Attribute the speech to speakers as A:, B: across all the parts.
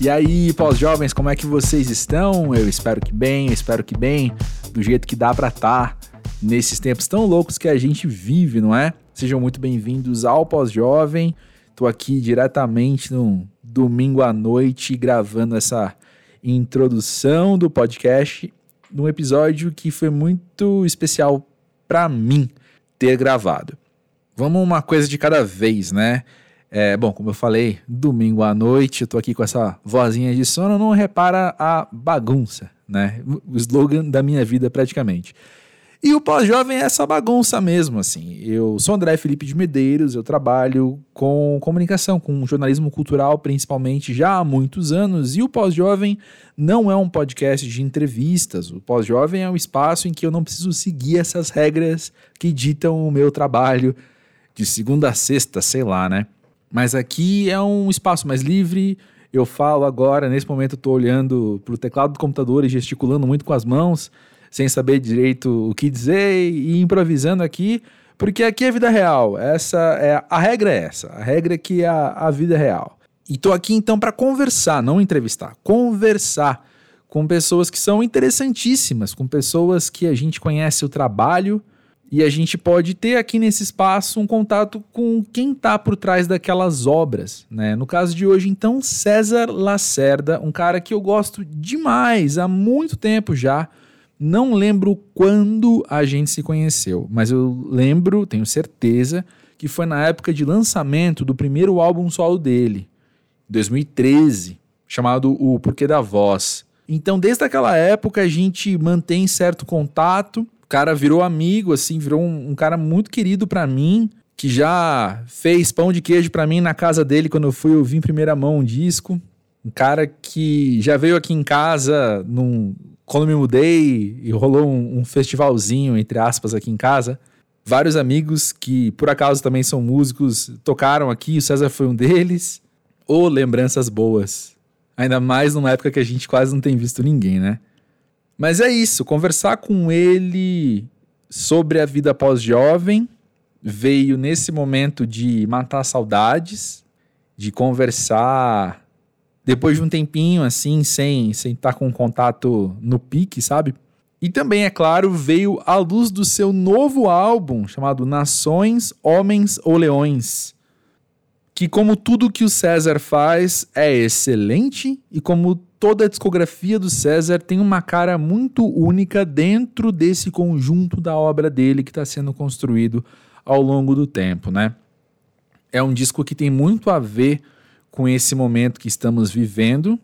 A: E aí, pós-jovens, como é que vocês estão? Eu espero que bem, eu espero que bem, do jeito que dá para estar tá nesses tempos tão loucos que a gente vive, não é? Sejam muito bem-vindos ao Pós-Jovem. Tô aqui diretamente no domingo à noite gravando essa introdução do podcast num episódio que foi muito especial para mim ter gravado. Vamos uma coisa de cada vez, né? É, bom, como eu falei, domingo à noite, eu tô aqui com essa vozinha de sono, não repara a bagunça, né? O slogan da minha vida praticamente. E o pós-jovem é essa bagunça mesmo, assim. Eu sou André Felipe de Medeiros, eu trabalho com comunicação, com jornalismo cultural principalmente já há muitos anos, e o pós-jovem não é um podcast de entrevistas. O pós-jovem é um espaço em que eu não preciso seguir essas regras que ditam o meu trabalho de segunda a sexta, sei lá, né? Mas aqui é um espaço mais livre. Eu falo agora, nesse momento, tô olhando pro teclado do computador e gesticulando muito com as mãos sem saber direito o que dizer e improvisando aqui, porque aqui é vida real. Essa é a regra é essa. A regra é que é a, a vida real. E tô aqui então para conversar, não entrevistar, conversar com pessoas que são interessantíssimas, com pessoas que a gente conhece o trabalho e a gente pode ter aqui nesse espaço um contato com quem está por trás daquelas obras, né? No caso de hoje, então, César Lacerda, um cara que eu gosto demais há muito tempo já. Não lembro quando a gente se conheceu, mas eu lembro, tenho certeza, que foi na época de lançamento do primeiro álbum solo dele, 2013, chamado O Porquê da Voz. Então, desde aquela época, a gente mantém certo contato. Cara virou amigo, assim, virou um, um cara muito querido para mim, que já fez pão de queijo para mim na casa dele quando eu fui ouvir em primeira mão um disco. Um cara que já veio aqui em casa num, quando me mudei e rolou um, um, festivalzinho, entre aspas, aqui em casa, vários amigos que por acaso também são músicos tocaram aqui, o César foi um deles. Ou oh, lembranças boas. Ainda mais numa época que a gente quase não tem visto ninguém, né? Mas é isso, conversar com ele sobre a vida pós-jovem veio nesse momento de matar saudades, de conversar depois de um tempinho assim, sem sem estar tá com contato no pique, sabe? E também, é claro, veio à luz do seu novo álbum chamado Nações, Homens ou Leões. Que, como tudo que o César faz, é excelente e, como toda a discografia do César, tem uma cara muito única dentro desse conjunto da obra dele que está sendo construído ao longo do tempo, né? É um disco que tem muito a ver com esse momento que estamos vivendo.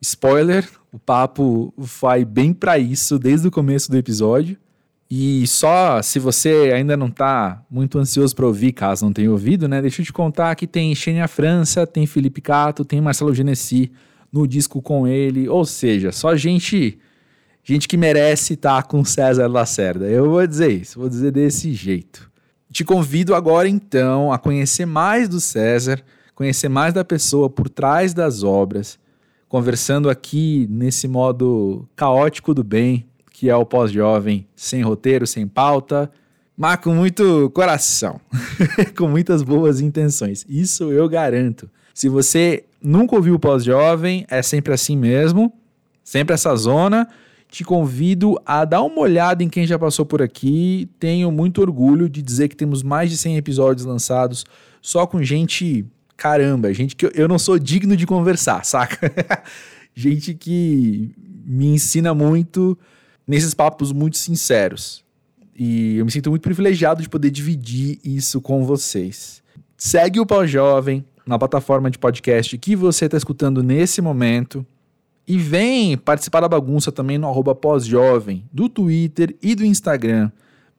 A: Spoiler, o papo vai bem para isso desde o começo do episódio. E só se você ainda não está muito ansioso para ouvir, caso não tenha ouvido, né? Deixa eu te contar que tem Xenia França, tem Felipe Cato, tem Marcelo Genesi no disco com ele, ou seja, só gente gente que merece estar tá com César Lacerda. Eu vou dizer isso, vou dizer desse jeito. Te convido agora então a conhecer mais do César conhecer mais da pessoa por trás das obras, conversando aqui nesse modo caótico do bem, que é o pós-jovem, sem roteiro, sem pauta, mas com muito coração, com muitas boas intenções. Isso eu garanto. Se você nunca ouviu o pós-jovem, é sempre assim mesmo, sempre essa zona. Te convido a dar uma olhada em quem já passou por aqui. Tenho muito orgulho de dizer que temos mais de 100 episódios lançados só com gente caramba, gente que eu, não sou digno de conversar, saca? gente que me ensina muito nesses papos muito sinceros. E eu me sinto muito privilegiado de poder dividir isso com vocês. Segue o Pós-Jovem na plataforma de podcast que você está escutando nesse momento. E vem participar da bagunça também no arroba pós-jovem, do Twitter e do Instagram,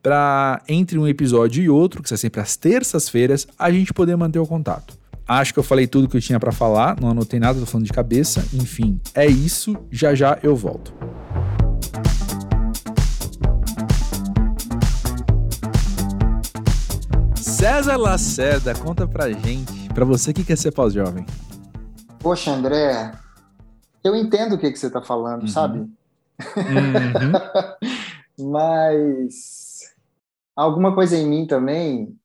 A: para entre um episódio e outro, que é sempre às terças-feiras, a gente poder manter o contato. Acho que eu falei tudo que eu tinha para falar, não anotei nada, tô falando de cabeça. Enfim, é isso. Já já eu volto. César Lacerda, conta pra gente, pra você que quer ser pós-jovem.
B: Poxa, André, eu entendo o que, que você tá falando, uhum. sabe? Uhum. Mas alguma coisa em mim também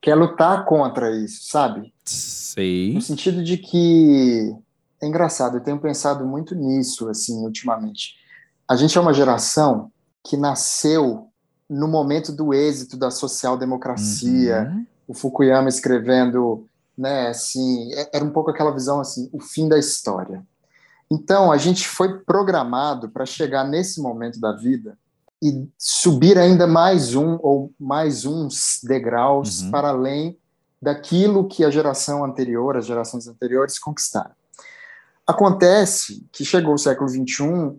B: quer lutar contra isso, sabe?
A: Sei.
B: No sentido de que é engraçado, eu tenho pensado muito nisso, assim, ultimamente. A gente é uma geração que nasceu no momento do êxito da social-democracia, uhum. o Fukuyama escrevendo, né, assim, é, era um pouco aquela visão, assim, o fim da história. Então, a gente foi programado para chegar nesse momento da vida e subir ainda mais um ou mais uns degraus uhum. para além daquilo que a geração anterior, as gerações anteriores conquistaram. Acontece que chegou o século XXI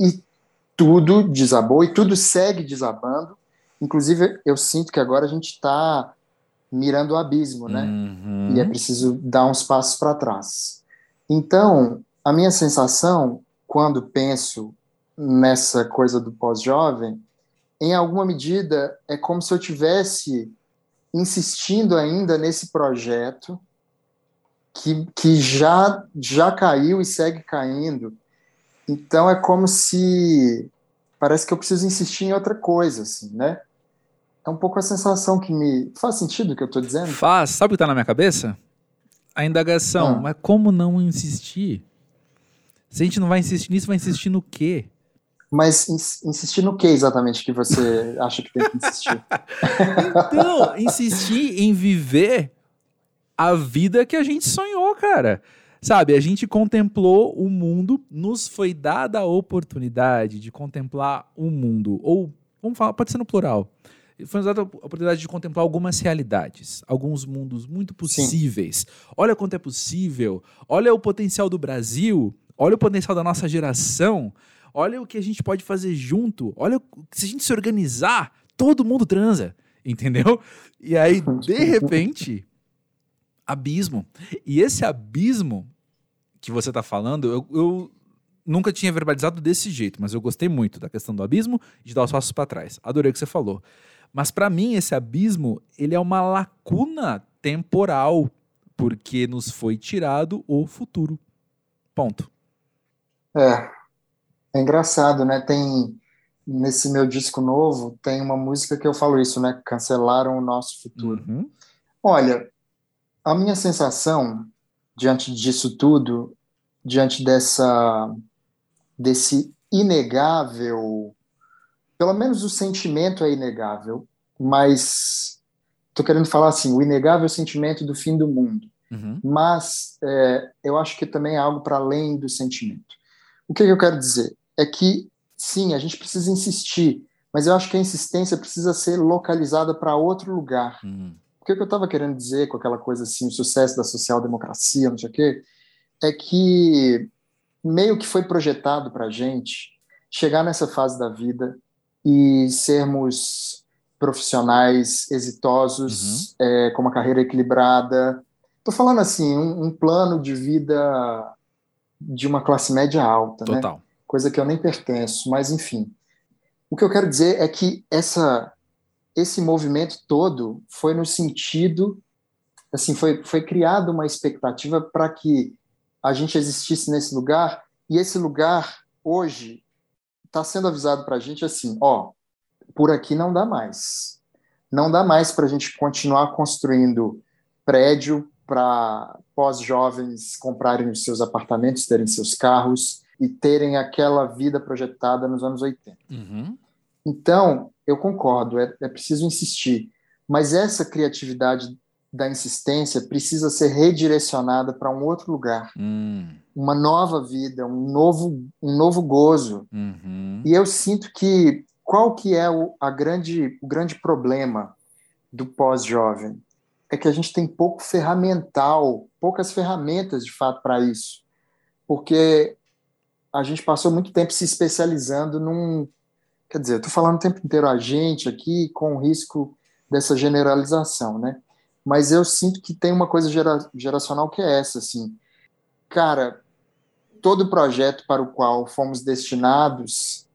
B: e tudo desabou e tudo segue desabando. Inclusive, eu sinto que agora a gente está mirando o abismo, né? Uhum. E é preciso dar uns passos para trás. Então, a minha sensação, quando penso nessa coisa do pós-jovem, em alguma medida, é como se eu tivesse insistindo ainda nesse projeto que, que já, já caiu e segue caindo. Então é como se parece que eu preciso insistir em outra coisa, assim, né? É um pouco a sensação que me. Faz sentido o que eu estou dizendo?
A: Faz. Sabe o que está na minha cabeça? A indagação. Ah. Mas como não insistir? Se a gente não vai insistir nisso, vai insistir no quê?
B: Mas insistir no que exatamente que você acha que tem que insistir?
A: então, insistir em viver a vida que a gente sonhou, cara. Sabe, a gente contemplou o mundo, nos foi dada a oportunidade de contemplar o mundo. Ou, vamos falar, pode ser no plural. Foi nos dada a oportunidade de contemplar algumas realidades, alguns mundos muito possíveis. Sim. Olha quanto é possível, olha o potencial do Brasil, olha o potencial da nossa geração, olha o que a gente pode fazer junto, olha se a gente se organizar, todo mundo transa, entendeu? E aí, de repente, abismo. E esse abismo que você está falando, eu, eu, nunca tinha verbalizado desse jeito, mas eu gostei muito da questão do abismo e de dar os passos para trás. Adorei o que você falou. Mas para mim esse abismo, ele é uma lacuna temporal, porque nos foi tirado o futuro. Ponto.
B: É. É engraçado, né? Tem nesse meu disco novo, tem uma música que eu falo isso, né? Cancelaram o nosso futuro. Uhum. Olha, a minha sensação diante disso tudo, diante dessa desse inegável, pelo menos o sentimento é inegável, mas estou querendo falar assim, o inegável sentimento do fim do mundo. Uhum. Mas é, eu acho que também é algo para além do sentimento. O que, que eu quero dizer? É que, sim, a gente precisa insistir, mas eu acho que a insistência precisa ser localizada para outro lugar. Uhum. O que eu estava querendo dizer com aquela coisa assim, o sucesso da social-democracia, não sei o quê, é que meio que foi projetado para a gente chegar nessa fase da vida e sermos profissionais exitosos, uhum. é, com uma carreira equilibrada. Estou falando assim, um, um, plano de vida de uma classe média alta, né? Total. né? Coisa que eu nem pertenço, mas enfim. O que eu quero dizer é que essa esse movimento todo foi no sentido, assim, foi, foi criada uma expectativa para que a gente existisse nesse lugar, e esse lugar, hoje, está sendo avisado para a gente assim, ó, por aqui não dá mais. Não dá mais para a gente continuar construindo prédio para pós-jovens comprarem os seus apartamentos, terem seus carros e terem aquela vida projetada nos anos 80. Uhum. Então, eu concordo, é, é preciso insistir, mas essa criatividade da insistência precisa ser redirecionada para um outro lugar, hum. uma nova vida, um novo, um novo gozo. Uhum. E eu sinto que qual que é o, a grande, o grande problema do pós-jovem? É que a gente tem pouco ferramental, poucas ferramentas de fato para isso, porque a gente passou muito tempo se especializando num, Quer dizer, eu estou falando o tempo inteiro a gente aqui com o risco dessa generalização, né? Mas eu sinto que tem uma coisa gera, geracional que é essa, assim. Cara, todo projeto para o qual fomos destinados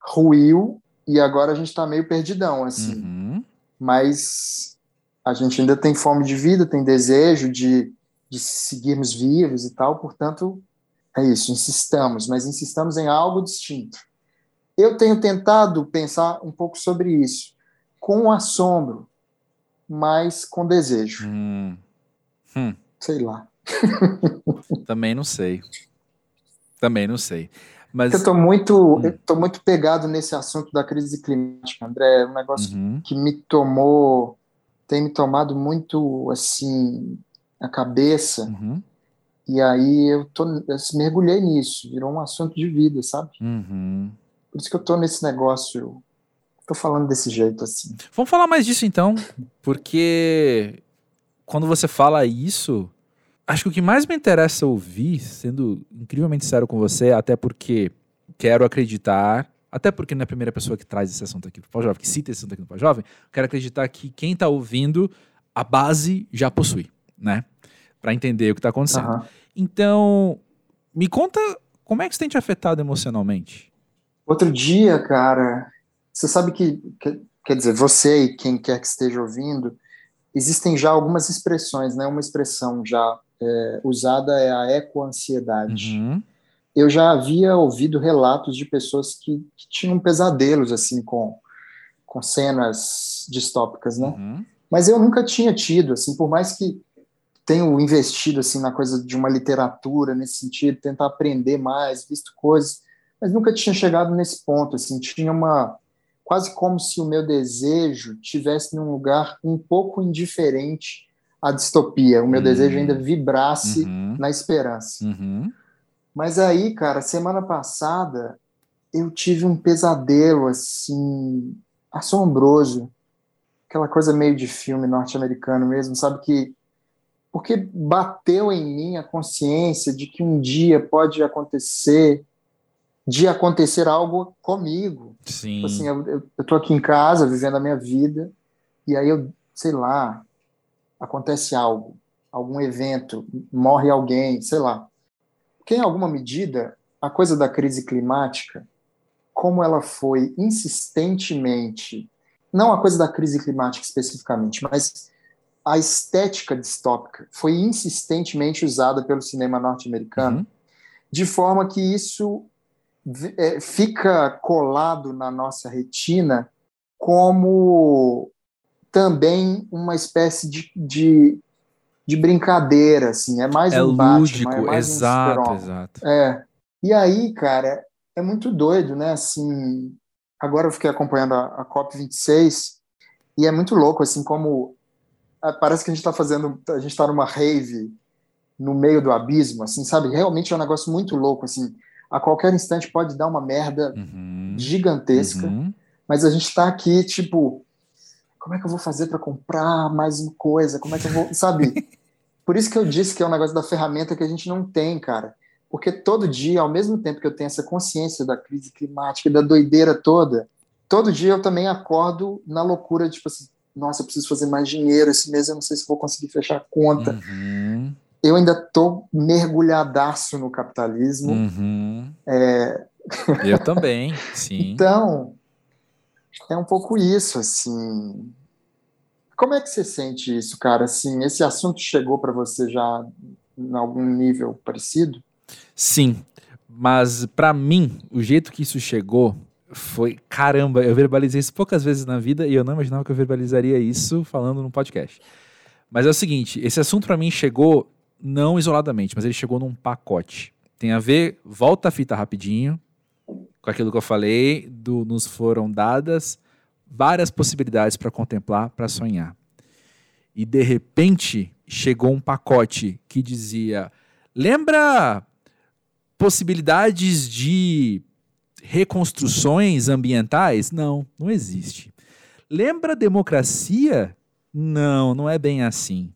B: ruiu e agora a gente está meio perdidão, assim. Uhum. Mas a gente ainda tem fome de vida, tem desejo de, de seguirmos vivos e tal, portanto, é isso, insistamos, mas insistamos em algo distinto. Eu tenho tentado pensar um pouco sobre isso, com assombro, mas com desejo. Hum. Hum. Sei lá.
A: Também não sei. Também não sei. Mas...
B: Eu tô muito, hum. eu tô muito pegado nesse assunto da crise climática, André. É um negócio uhum. que me tomou, tem me tomado muito assim a cabeça. Uhum. E aí eu tô, eu mergulhei nisso, virou um assunto de vida, sabe?
A: Uhum.
B: Por isso que eu tô nesse negócio, tô falando desse jeito assim.
A: Vamos falar mais disso então, porque quando você fala isso, acho que o que mais me interessa ouvir, sendo incrivelmente sério com você, até porque quero acreditar, até porque não é a primeira pessoa que traz esse assunto aqui para o Jovem, que cita esse assunto aqui no Jovem, quero acreditar que quem está ouvindo, a base já possui, né? Para entender o que está acontecendo. Uhum. Então, me conta como é que isso tem te afetado emocionalmente?
B: Outro dia, cara, você sabe que, que quer dizer, você e quem quer que esteja ouvindo, existem já algumas expressões, né? Uma expressão já é, usada é a ecoansiedade.
A: Uhum.
B: Eu já havia ouvido relatos de pessoas que, que, tinham pesadelos assim com, com cenas distópicas, né?
A: Uhum.
B: Mas eu nunca tinha tido, assim, por mais que tenho investido assim na coisa de uma literatura nesse sentido, tentar aprender mais, visto coisas, mas nunca tinha chegado nesse ponto, assim, tinha uma quase como se o meu desejo tivesse num lugar um pouco indiferente à distopia. O meu uhum. desejo ainda vibrasse uhum. na esperança.
A: Uhum.
B: Mas aí, cara, semana passada eu tive um pesadelo assim assombroso, aquela coisa meio de filme norte-americano mesmo, sabe que porque bateu em mim a consciência de que um dia pode acontecer de acontecer algo comigo.
A: Sim.
B: Tipo assim, eu, eu, eu tô aqui em casa, vivendo a minha vida, e aí eu, sei lá, acontece algo, algum evento, morre alguém, sei lá. Porque, em alguma medida, a coisa da crise climática, como ela foi insistentemente, não a coisa da crise climática especificamente, mas a estética distópica foi insistentemente usada pelo cinema norte-americano, uhum. de forma que isso é, fica colado na nossa retina como também uma espécie de, de, de brincadeira, assim, é mais
A: é
B: um
A: lúdico,
B: Batman, é mais
A: exato,
B: um
A: exato.
B: É. E aí, cara, é muito doido, né? Assim, agora eu fiquei acompanhando a, a COP 26 e é muito louco, assim, como é, parece que a gente está fazendo, a gente está numa rave no meio do abismo, assim, sabe? Realmente é um negócio muito louco, assim a qualquer instante pode dar uma merda
A: uhum.
B: gigantesca,
A: uhum.
B: mas a gente está aqui, tipo, como é que eu vou fazer para comprar mais uma coisa? Como é que eu vou, sabe? Por isso que eu disse que é um negócio da ferramenta que a gente não tem, cara. Porque todo dia, ao mesmo tempo que eu tenho essa consciência da crise climática, da doideira toda, todo dia eu também acordo na loucura, tipo assim, nossa, eu preciso fazer mais dinheiro esse mês, eu não sei se vou conseguir fechar a conta.
A: Uhum
B: eu ainda tô mergulhadaço no capitalismo.
A: Uhum.
B: É...
A: Eu também, sim.
B: então, é um pouco isso, assim. Como é que você sente isso, cara? Assim, esse assunto chegou para você já em algum nível parecido?
A: Sim, mas para mim, o jeito que isso chegou foi caramba. Eu verbalizei isso poucas vezes na vida e eu não imaginava que eu verbalizaria isso falando no podcast. Mas é o seguinte, esse assunto para mim chegou não isoladamente, mas ele chegou num pacote. Tem a ver, volta a fita rapidinho, com aquilo que eu falei, do nos foram dadas várias possibilidades para contemplar, para sonhar. E de repente chegou um pacote que dizia: lembra possibilidades de reconstruções ambientais? Não, não existe. Lembra democracia? Não, não é bem assim.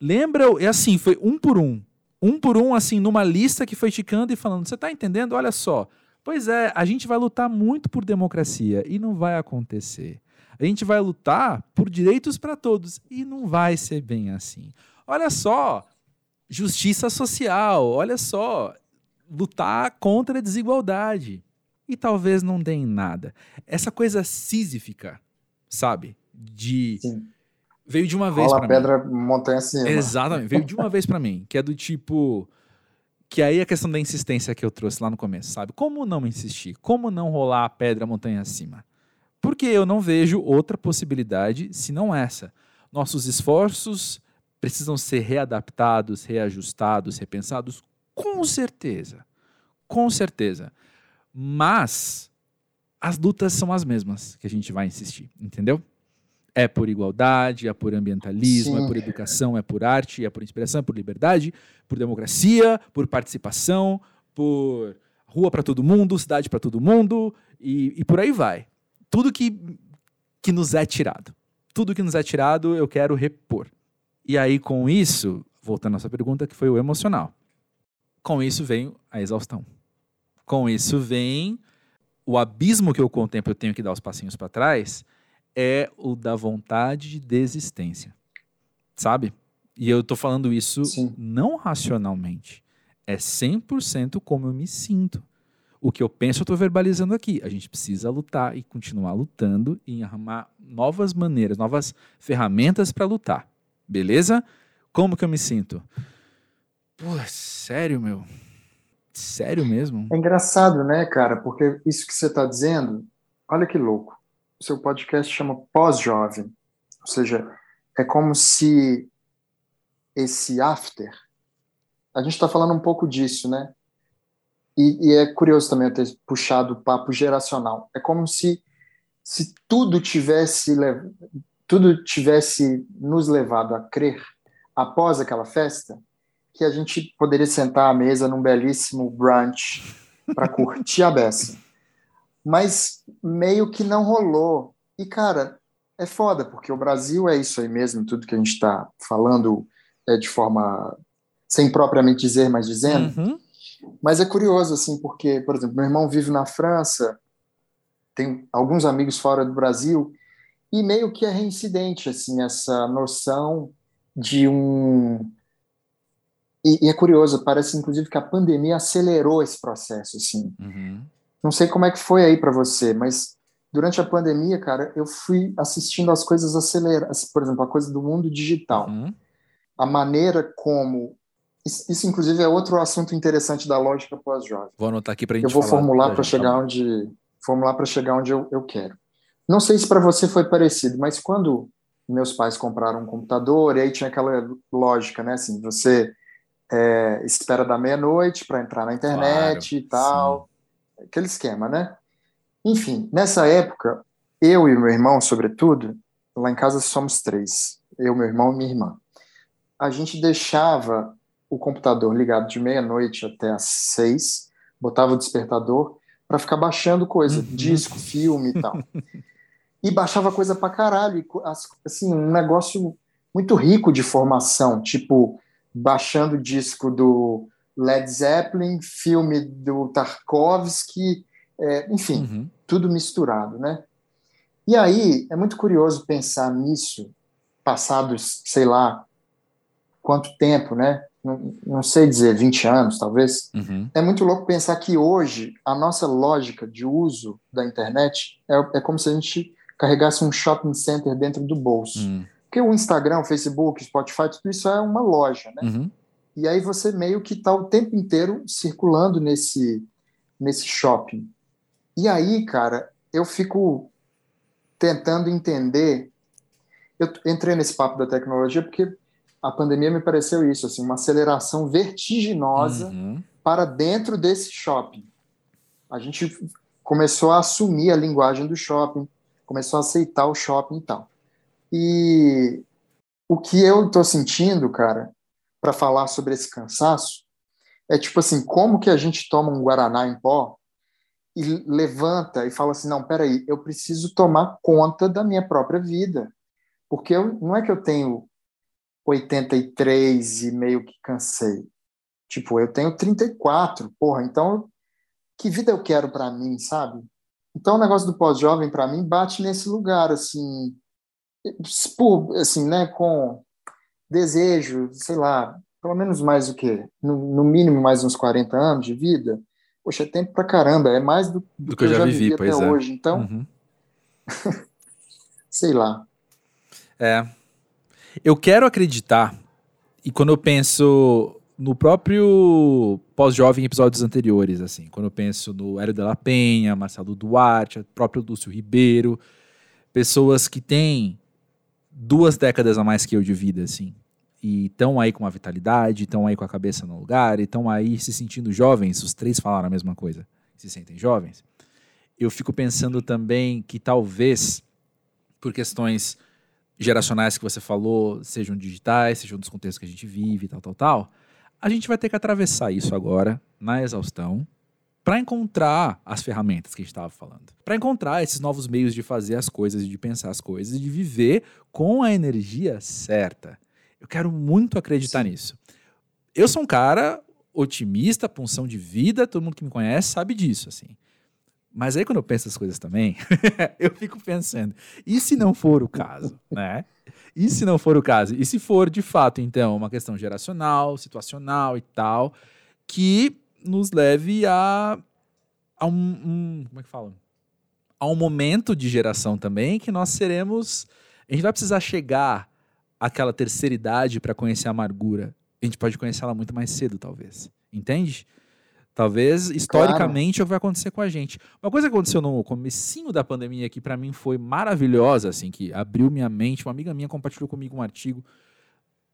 A: Lembra, é assim, foi um por um. Um por um, assim, numa lista que foi ticando e falando: você tá entendendo? Olha só. Pois é, a gente vai lutar muito por democracia e não vai acontecer. A gente vai lutar por direitos para todos e não vai ser bem assim. Olha só, justiça social, olha só, lutar contra a desigualdade. E talvez não dê em nada. Essa coisa sísifica, sabe? De
B: Sim
A: veio de uma vez para
B: mim. pedra, montanha acima.
A: Exatamente, veio de uma vez para mim, que é do tipo que aí é a questão da insistência que eu trouxe lá no começo, sabe? Como não insistir? Como não rolar a pedra montanha acima? Porque eu não vejo outra possibilidade senão essa. Nossos esforços precisam ser readaptados, reajustados, repensados? Com certeza. Com certeza. Mas as lutas são as mesmas que a gente vai insistir, entendeu? É por igualdade, é por ambientalismo, Sim. é por educação, é por arte, é por inspiração, é por liberdade, por democracia, por participação, por rua para todo mundo, cidade para todo mundo e, e por aí vai. Tudo que, que nos é tirado. Tudo que nos é tirado, eu quero repor. E aí, com isso, voltando à sua pergunta, que foi o emocional. Com isso vem a exaustão. Com isso vem o abismo que eu contemplo, eu tenho que dar os passinhos para trás, é o da vontade de desistência. Sabe? E eu tô falando isso Sim. não racionalmente. É 100% como eu me sinto. O que eu penso, eu estou verbalizando aqui. A gente precisa lutar e continuar lutando e arrumar novas maneiras, novas ferramentas para lutar. Beleza? Como que eu me sinto? Pô, sério, meu? Sério mesmo?
B: É engraçado, né, cara? Porque isso que você está dizendo, olha que louco. Seu podcast chama Pós-Jovem. Ou seja, é como se esse after. A gente está falando um pouco disso, né? E, e, é curioso também eu ter puxado o papo geracional. É como se, se tudo tivesse tudo tivesse nos levado a crer após aquela festa que a gente poderia sentar à mesa num belíssimo brunch para curtir a beça. Mas meio que não rolou. E, cara, é foda, porque o Brasil é isso aí mesmo, tudo que a gente está falando é de forma sem propriamente dizer, mas dizendo. Uhum. Mas é curioso, assim, porque, por exemplo, meu irmão vive na França, tem alguns amigos fora do Brasil, e meio que é reincidente, assim, essa noção de um e, e, é curioso, parece inclusive que a pandemia acelerou esse processo, assim. Uhum. Não sei como é que foi aí para você, mas durante a pandemia, cara, eu fui assistindo as coisas aceleradas, por exemplo, a coisa do mundo digital. Uhum. A maneira como isso, inclusive, é outro assunto interessante da lógica pós-jovem.
A: Vou anotar aqui para a gente
B: Eu vou falar, formular para chegar onde formular para chegar onde eu, eu quero. Não sei se para você foi parecido, mas quando meus pais compraram um computador, e aí tinha aquela lógica, né? Assim, você é, espera da meia-noite para entrar na internet claro, e tal. Sim. Aquele esquema, né? Enfim, nessa época, eu e meu irmão, sobretudo, lá em casa somos três. Eu, meu irmão e minha irmã. A gente deixava o computador ligado de meia-noite até às seis, botava o despertador para ficar baixando coisa, uhum. disco, filme e tal. e baixava coisa pra caralho, assim, um negócio muito rico de formação, tipo baixando disco do Led Zeppelin, filme do Tarkovsky, é, enfim, uhum. tudo misturado, né? E aí é muito curioso pensar nisso, passados, sei lá, quanto tempo, né? Não, não sei dizer, 20 anos, talvez. Uhum. É muito louco pensar que hoje a nossa lógica de uso da internet é, é como se a gente carregasse um shopping center dentro do bolso. Uhum. Porque o Instagram, o Facebook, o Spotify, tudo isso é uma loja, né? Uhum. E aí você meio que está o tempo inteiro circulando nesse, nesse shopping. E aí, cara, eu fico tentando entender. Eu entrei nesse papo da tecnologia porque a pandemia me pareceu isso, assim, uma aceleração vertiginosa uhum. para dentro desse shopping. A gente começou a assumir a linguagem do shopping, começou a aceitar o shopping e tal. E o que eu estou sentindo, cara, para falar sobre esse cansaço, é tipo assim, como que a gente toma um Guaraná em pó e levanta e fala assim, não, peraí, eu preciso tomar conta da minha própria vida. Porque eu, não é que eu tenho 83 e meio que cansei. Tipo, eu tenho 34, porra, então que vida eu quero para mim, sabe? Então o negócio do pós-jovem para mim bate nesse lugar assim, por, assim, né, com desejo, sei lá, pelo menos mais o quê? No, no, mínimo mais uns 40 anos de vida. Poxa, é tempo pra caramba, é mais do, do, do que, eu já vivi, vivi até é. hoje. Então, uhum. sei lá.
A: É. Eu quero acreditar, e quando eu penso no próprio pós-jovem episódios anteriores, assim, quando eu penso no Hélio de la Penha, Marcelo Duarte, próprio Lúcio Ribeiro, pessoas que têm duas décadas a mais que eu de vida, assim. e estão aí com uma vitalidade, estão aí com a cabeça no lugar, estão aí se sentindo jovens, os três falaram a mesma coisa, se sentem jovens. Eu fico pensando também que talvez, por questões geracionais que você falou, sejam digitais, sejam dos contextos que a gente vive, tal, tal, tal, a gente vai ter que atravessar isso agora, na exaustão, para encontrar as ferramentas que a gente estava falando. Para encontrar esses novos meios de fazer as coisas, e de pensar as coisas, e de viver com a energia certa. Eu quero muito acreditar Sim. nisso. Eu sou um cara otimista, punção de vida, todo mundo que me conhece sabe disso, assim. Mas aí quando eu penso essas coisas também, eu fico pensando, e se não for o caso, né? E se não for o caso? E se for de fato, então, uma questão geracional, situacional e tal, que nos leve a, a um, um, Como é que fala? A um momento de geração também que nós seremos. A gente vai precisar chegar àquela terceira idade para conhecer a amargura. A gente pode conhecer ela muito mais cedo, talvez. Entende? Talvez, historicamente, claro. é o que vai acontecer com a gente. Uma coisa que aconteceu no comecinho da pandemia que para mim foi maravilhosa, assim, que abriu minha mente, uma amiga minha compartilhou comigo um artigo.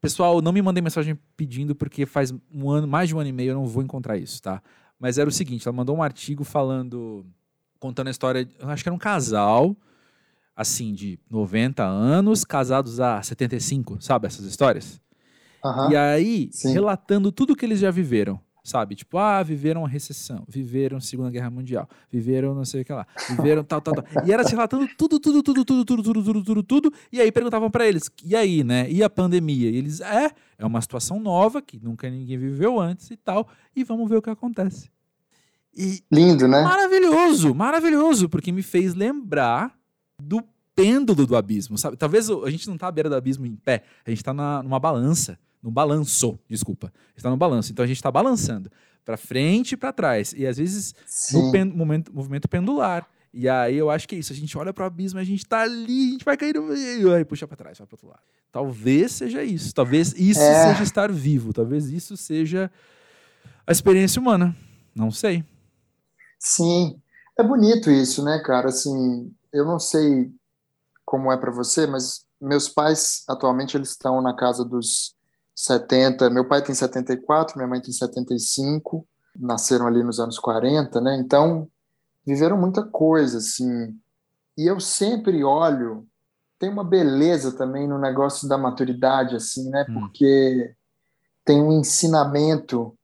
A: Pessoal, não me mandei mensagem pedindo porque faz um ano, mais de um ano e meio eu não vou encontrar isso, tá? Mas era o seguinte, ela mandou um artigo falando, contando a história, eu acho que era um casal, assim, de 90 anos, casados há 75, sabe essas histórias? Uhum. E aí, Sim. relatando tudo que eles já viveram sabe? Tipo, ah, viveram a recessão, viveram a Segunda Guerra Mundial, viveram não sei o que lá, viveram tal, tal, tal. E era se relatando tudo, tudo, tudo, tudo, tudo, tudo, tudo, tudo, tudo. E aí perguntavam para eles, e aí, né? E a pandemia? E eles, é, é uma situação nova que nunca ninguém viveu antes e tal, e vamos ver o que acontece.
B: E Lindo, né?
A: Maravilhoso, maravilhoso, porque me fez lembrar do pêndulo do abismo, sabe? Talvez a gente não tá à beira do abismo em pé, a gente tá na, numa balança no balanço, desculpa. Está no balanço. Então a gente está balançando para frente e para trás. E às vezes Sim. no pen, momento, movimento pendular. E aí eu acho que é isso. A gente olha para o abismo, a gente está ali, a gente vai cair no meio, aí puxa para trás, vai para outro lado. Talvez seja isso. Talvez isso é. seja estar vivo. Talvez isso seja a experiência humana. Não sei.
B: Sim. É bonito isso, né, cara? Assim, eu não sei como é para você, mas meus pais atualmente eles estão na casa dos 70, meu pai tem 74, minha mãe tem 75, nasceram ali nos anos 40, né? Então, viveram muita coisa, assim. E eu sempre olho, tem uma beleza também no negócio da maturidade, assim, né? Hum. Porque tem um ensinamento,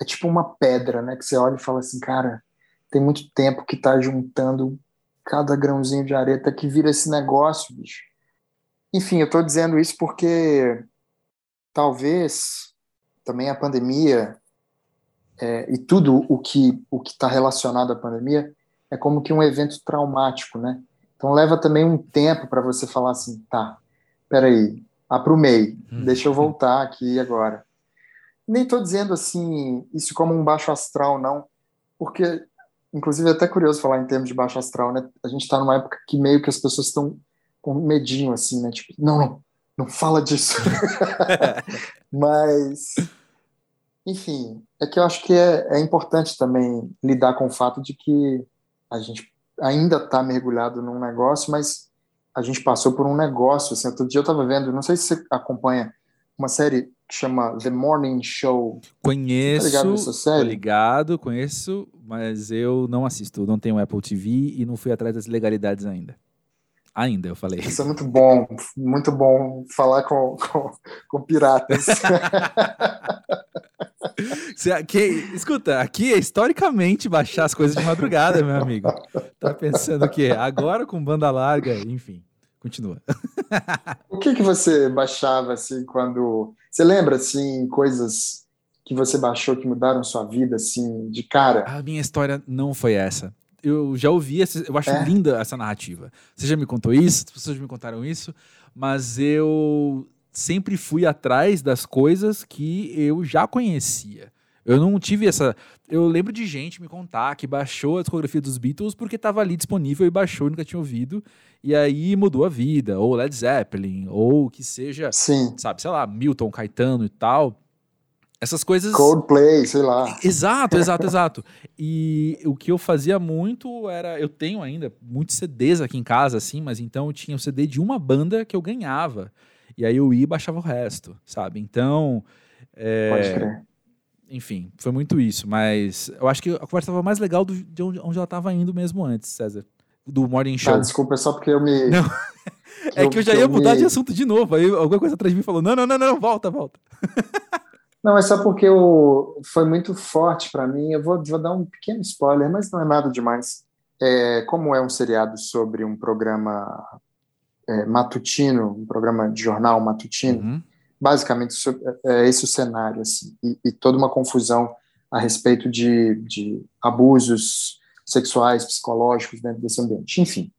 B: é tipo uma pedra, né? Que você olha e fala assim, cara, tem muito tempo que tá juntando cada grãozinho de areia que vira esse negócio, bicho. Enfim, eu tô dizendo isso porque talvez também a pandemia é, e tudo o que o que está relacionado à pandemia é como que um evento traumático, né? Então leva também um tempo para você falar assim, tá, peraí, aprumei, hum. deixa eu voltar aqui agora. Nem estou dizendo assim isso como um baixo astral, não, porque inclusive é até curioso falar em termos de baixo astral, né? A gente está numa época que meio que as pessoas estão com medinho assim, né? Tipo, não, não, não fala disso. Mas, enfim, é que eu acho que é, é importante também lidar com o fato de que a gente ainda está mergulhado num negócio, mas a gente passou por um negócio. Assim, outro dia eu estava vendo, não sei se você acompanha, uma série que chama The Morning Show.
A: Conheço, tá ligado ligado, conheço, mas eu não assisto, não tenho Apple TV e não fui atrás das legalidades ainda. Ainda, eu falei.
B: Isso é muito bom, muito bom falar com, com, com piratas.
A: aqui, escuta, aqui é historicamente baixar as coisas de madrugada, meu amigo. Tá pensando o quê? Agora com banda larga, enfim. Continua.
B: o que que você baixava assim quando você lembra assim coisas que você baixou que mudaram sua vida assim de cara?
A: A minha história não foi essa eu já ouvi, essa, eu acho é. linda essa narrativa. Você já me contou isso, as pessoas me contaram isso, mas eu sempre fui atrás das coisas que eu já conhecia. Eu não tive essa. Eu lembro de gente me contar que baixou a discografia dos Beatles porque estava ali disponível e baixou e nunca tinha ouvido. E aí mudou a vida. Ou Led Zeppelin, ou que seja,
B: Sim.
A: sabe, sei lá, Milton, Caetano e tal. Essas coisas.
B: Coldplay, sei lá.
A: Exato, exato, exato. E o que eu fazia muito era. Eu tenho ainda muitos CDs aqui em casa, assim, mas então eu tinha o CD de uma banda que eu ganhava. E aí eu ia e baixava o resto, sabe? Então. É,
B: Pode crer.
A: Enfim, foi muito isso. Mas eu acho que a conversa estava mais legal do, de onde, onde ela estava indo mesmo antes, César. Do Morning Show. Ah,
B: desculpa, é só porque eu me.
A: Não. é que eu já ia mudar me... de assunto de novo. Aí alguma coisa atrás de mim falou: não, não, não, não, volta, volta.
B: Não, é só porque eu, foi muito forte para mim. Eu vou, vou, dar um pequeno spoiler, mas não é nada demais. É, como é um seriado sobre um programa é, matutino, um programa de jornal matutino, uhum. basicamente é, é esse o cenário, assim, e, e, toda uma confusão a respeito de, de abusos sexuais, psicológicos dentro desse ambiente. Enfim.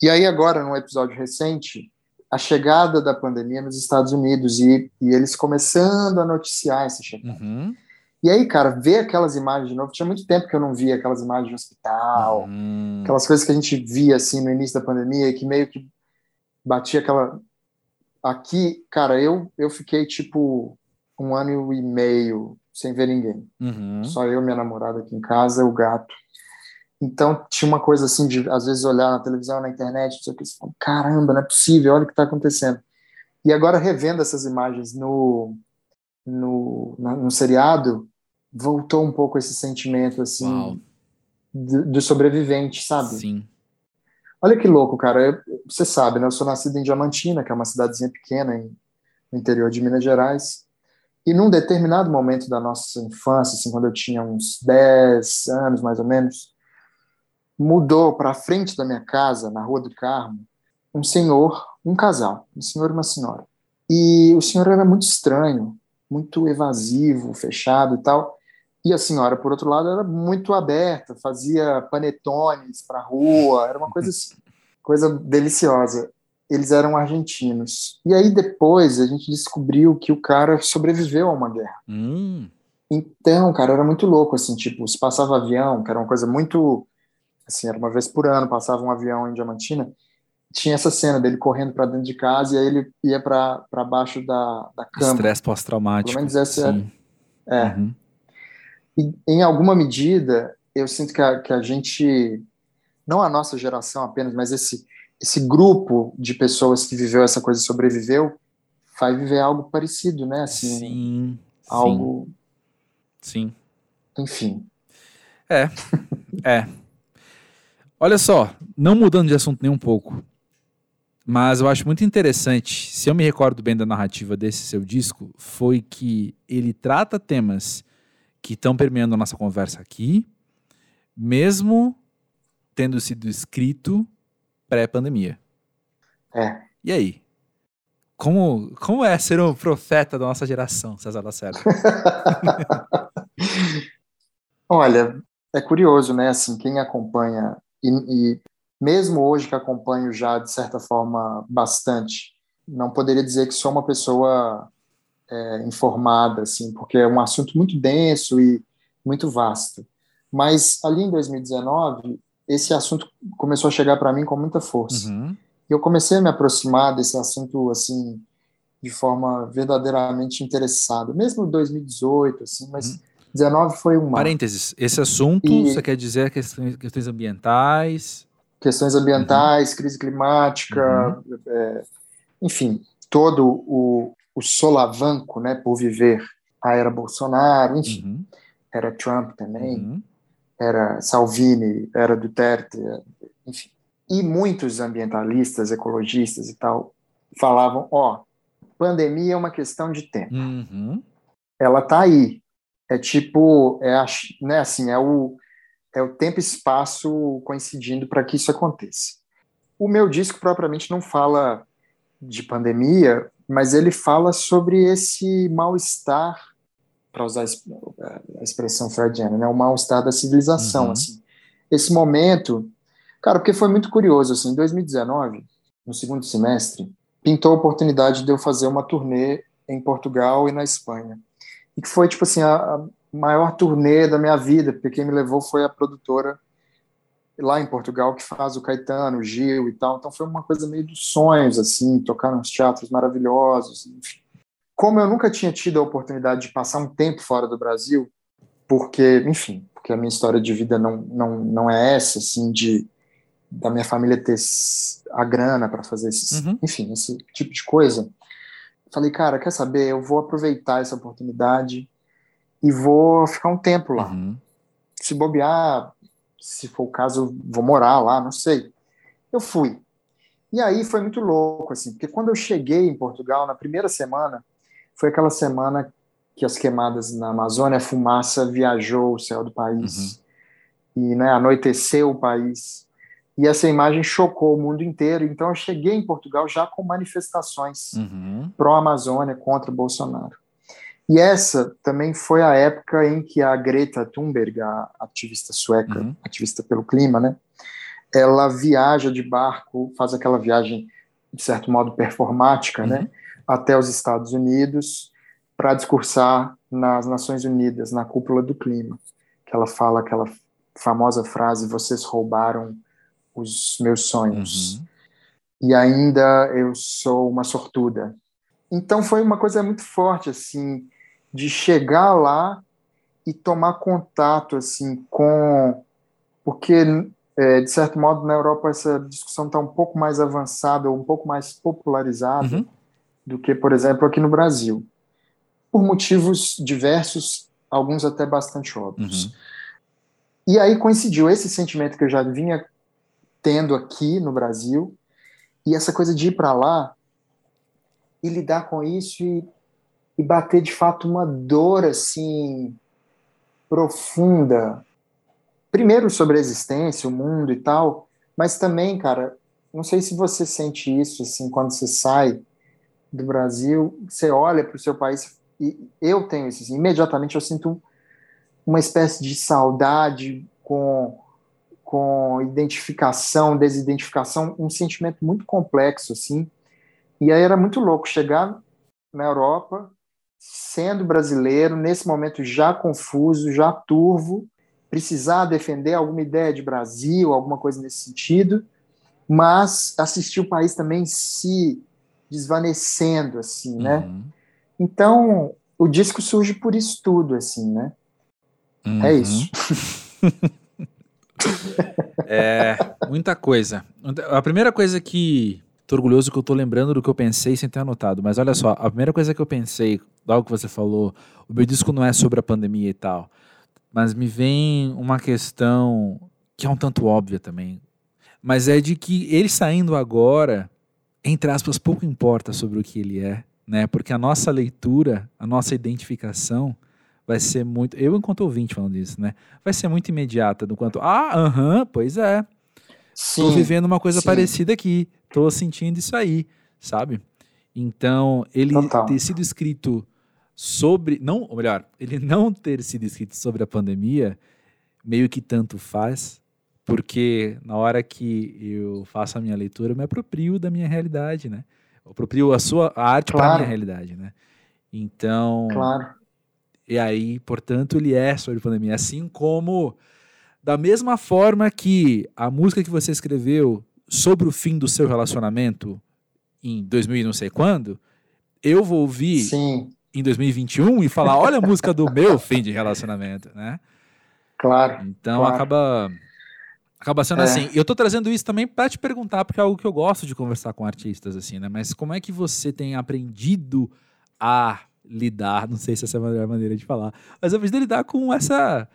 B: E aí agora, num episódio recente, a chegada da pandemia nos Estados Unidos e, e eles começando a noticiar essa chegada. Uhum. E aí, cara, ver aquelas imagens de novo, tinha muito tempo que eu não via aquelas imagens de hospital, uhum. aquelas coisas que a gente via assim no início da pandemia, que meio que batia aquela. Aqui, cara, eu, eu fiquei tipo um ano e meio sem ver ninguém. Uhum. Só eu, minha namorada aqui em casa, o gato. Então tinha uma coisa assim de às vezes olhar na televisão, na internet, não sei o que, você fala, caramba, não é possível, olha o que está acontecendo. E agora revendo essas imagens no, no, no, no seriado, voltou um pouco esse sentimento assim do, do, sobrevivente, sabe?
A: Sim.
B: Olha que louco, cara. Eu, você sabe, né? Eu sou nascido em Diamantina, que é uma cidadezinha pequena em, no interior de Minas Gerais. E num determinado momento da nossa infância, assim, quando eu tinha uns 10 anos mais ou menos, mudou para frente da minha casa, na Rua do Carmo, um senhor, um casal, um senhor e uma senhora. E o senhor era muito estranho, muito evasivo, fechado e tal. E a senhora, por outro lado, era muito aberta, fazia panetones para rua, era uma coisa assim, coisa deliciosa. Eles eram argentinos. E aí depois a gente descobriu que o cara sobreviveu a uma guerra.
A: Hum.
B: Então, cara, era muito louco assim, tipo, se passava avião, que era uma coisa muito assim, era uma vez por ano, passava um avião em Diamantina, tinha essa cena dele correndo para dentro de casa e aí ele ia para baixo da, da cama.
A: Estresse pós-traumático.
B: Pelo menos essa Sim. é. é. Uhum. E, em alguma medida, eu sinto que a, que a gente, não a nossa geração apenas, mas esse, esse grupo de pessoas que viveu essa coisa e sobreviveu, vai viver algo parecido, né? Assim,
A: sim.
B: Algo.
A: Sim.
B: Enfim.
A: É. é. Olha só, não mudando de assunto nem um pouco, mas eu acho muito interessante, se eu me recordo bem da narrativa desse seu disco, foi que ele trata temas que estão permeando a nossa conversa aqui, mesmo tendo sido escrito pré-pandemia.
B: É.
A: E aí? Como, como é ser um profeta da nossa geração, César Lacerda?
B: Olha, é curioso, né? Assim, quem acompanha e, e mesmo hoje que acompanho já de certa forma bastante, não poderia dizer que sou uma pessoa é, informada, assim, porque é um assunto muito denso e muito vasto. Mas ali em 2019, esse assunto começou a chegar para mim com muita força.
A: Uhum.
B: E eu comecei a me aproximar desse assunto, assim, de forma verdadeiramente interessada. Mesmo em 2018, assim, mas uhum. 19 foi uma.
A: Parênteses, esse assunto, e... você quer dizer questões, questões ambientais?
B: Questões ambientais, uhum. crise climática, uhum. é, enfim, todo o, o solavanco né, por viver a era Bolsonaro, enfim, uhum. era Trump também, uhum. era Salvini, era Duterte, enfim. E muitos ambientalistas, ecologistas e tal, falavam: ó, pandemia é uma questão de tempo.
A: Uhum.
B: Ela está aí, é tipo, é, né, assim, é o, é o tempo e espaço coincidindo para que isso aconteça. O meu disco propriamente não fala de pandemia, mas ele fala sobre esse mal-estar, para usar a expressão freudiana, né, o mal-estar da civilização, uhum. assim. Esse momento, cara, porque foi muito curioso, assim, em 2019, no segundo semestre, pintou a oportunidade de eu fazer uma turnê em Portugal e na Espanha e que foi, tipo assim, a, a maior turnê da minha vida, porque quem me levou foi a produtora lá em Portugal que faz o Caetano, o Gil e tal. Então foi uma coisa meio dos sonhos, assim, tocar nos teatros maravilhosos. Enfim. Como eu nunca tinha tido a oportunidade de passar um tempo fora do Brasil, porque, enfim, porque a minha história de vida não, não, não é essa, assim, de da minha família ter a grana para fazer esses, uhum. enfim, esse tipo de coisa. Falei, cara, quer saber? Eu vou aproveitar essa oportunidade e vou ficar um tempo lá. Uhum. Se bobear, se for o caso, vou morar lá, não sei. Eu fui. E aí foi muito louco, assim, porque quando eu cheguei em Portugal, na primeira semana, foi aquela semana que as queimadas na Amazônia, a fumaça viajou o céu do país uhum. e né, anoiteceu o país. E essa imagem chocou o mundo inteiro. Então eu cheguei em Portugal já com manifestações uhum. pró-Amazônia contra Bolsonaro. E essa também foi a época em que a Greta Thunberg, a ativista sueca, uhum. ativista pelo clima, né, ela viaja de barco, faz aquela viagem de certo modo performática, né, uhum. até os Estados Unidos para discursar nas Nações Unidas, na cúpula do clima, que ela fala aquela famosa frase: "Vocês roubaram os meus sonhos". Uhum. E ainda eu sou uma sortuda. Então foi uma coisa muito forte assim de chegar lá e tomar contato assim com porque é, de certo modo na Europa essa discussão está um pouco mais avançada ou um pouco mais popularizada uhum. do que por exemplo aqui no Brasil por motivos diversos alguns até bastante óbvios uhum. e aí coincidiu esse sentimento que eu já vinha tendo aqui no Brasil e essa coisa de ir para lá e lidar com isso e e bater de fato uma dor assim profunda. Primeiro sobre a existência, o mundo e tal, mas também, cara, não sei se você sente isso assim quando você sai do Brasil, você olha para o seu país e eu tenho isso, assim, imediatamente eu sinto uma espécie de saudade com com identificação, desidentificação, um sentimento muito complexo assim. E aí era muito louco chegar na Europa sendo brasileiro, nesse momento já confuso, já turvo, precisar defender alguma ideia de Brasil, alguma coisa nesse sentido, mas assistir o país também se desvanecendo, assim, né? Uhum. Então, o disco surge por isso tudo, assim, né? Uhum. É isso.
A: é, muita coisa. A primeira coisa que Tô orgulhoso que eu tô lembrando do que eu pensei sem ter anotado. Mas olha só, a primeira coisa que eu pensei, logo que você falou, o meu disco não é sobre a pandemia e tal. Mas me vem uma questão que é um tanto óbvia também. Mas é de que ele saindo agora, entre aspas, pouco importa sobre o que ele é, né? Porque a nossa leitura, a nossa identificação vai ser muito. Eu, enquanto ouvinte, falando isso, né? Vai ser muito imediata, do quanto. Ah, aham, uh -huh, pois é. Sim, tô vivendo uma coisa sim. parecida aqui tô sentindo isso aí, sabe? Então, ele Total. ter sido escrito sobre, não, ou melhor, ele não ter sido escrito sobre a pandemia, meio que tanto faz, porque na hora que eu faço a minha leitura, eu me aproprio da minha realidade, né? Eu aproprio a sua a arte claro. para a minha realidade, né? Então,
B: claro.
A: E aí, portanto, ele é sobre pandemia, assim como da mesma forma que a música que você escreveu sobre o fim do seu relacionamento em 2000 e não sei quando, eu vou ouvir
B: Sim.
A: em 2021 e falar, olha a música do meu fim de relacionamento, né?
B: Claro.
A: Então
B: claro.
A: acaba acaba sendo é. assim. Eu tô trazendo isso também para te perguntar, porque é algo que eu gosto de conversar com artistas assim, né? Mas como é que você tem aprendido a lidar, não sei se essa é a melhor maneira de falar, mas aprendido a lidar com essa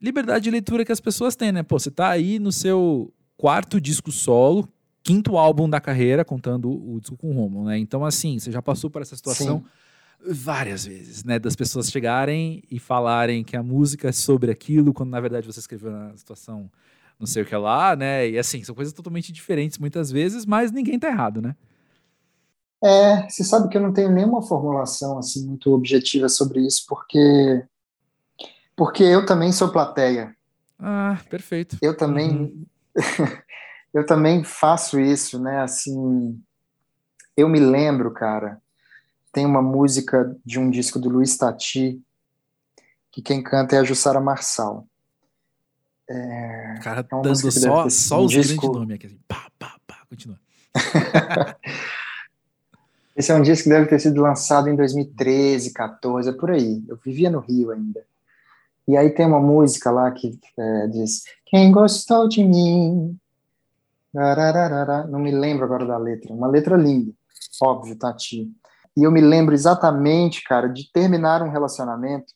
A: liberdade de leitura que as pessoas têm, né? Pô, você tá aí no seu quarto disco solo, quinto álbum da carreira, contando o disco com o Romulo, né? Então, assim, você já passou por essa situação Sim. várias vezes, né? Das pessoas chegarem e falarem que a música é sobre aquilo, quando na verdade você escreveu na situação não sei o que lá, né? E assim, são coisas totalmente diferentes muitas vezes, mas ninguém tá errado, né?
B: É, você sabe que eu não tenho nenhuma formulação assim muito objetiva sobre isso, porque porque eu também sou plateia.
A: Ah, perfeito.
B: Eu também uhum. eu também faço isso, né? Assim, eu me lembro, cara, tem uma música de um disco do Luiz Tati que quem canta é a Jussara Marçal.
A: É, cara, é dando só, só um os disco... grandes nomes aqui, assim, pá, pá, pá, continua.
B: Esse é um disco que deve ter sido lançado em 2013, 14, é por aí. Eu vivia no Rio ainda. E aí tem uma música lá que é, diz: Quem gostou de mim? Não me lembro agora da letra. Uma letra linda, óbvio, Tati. E eu me lembro exatamente, cara, de terminar um relacionamento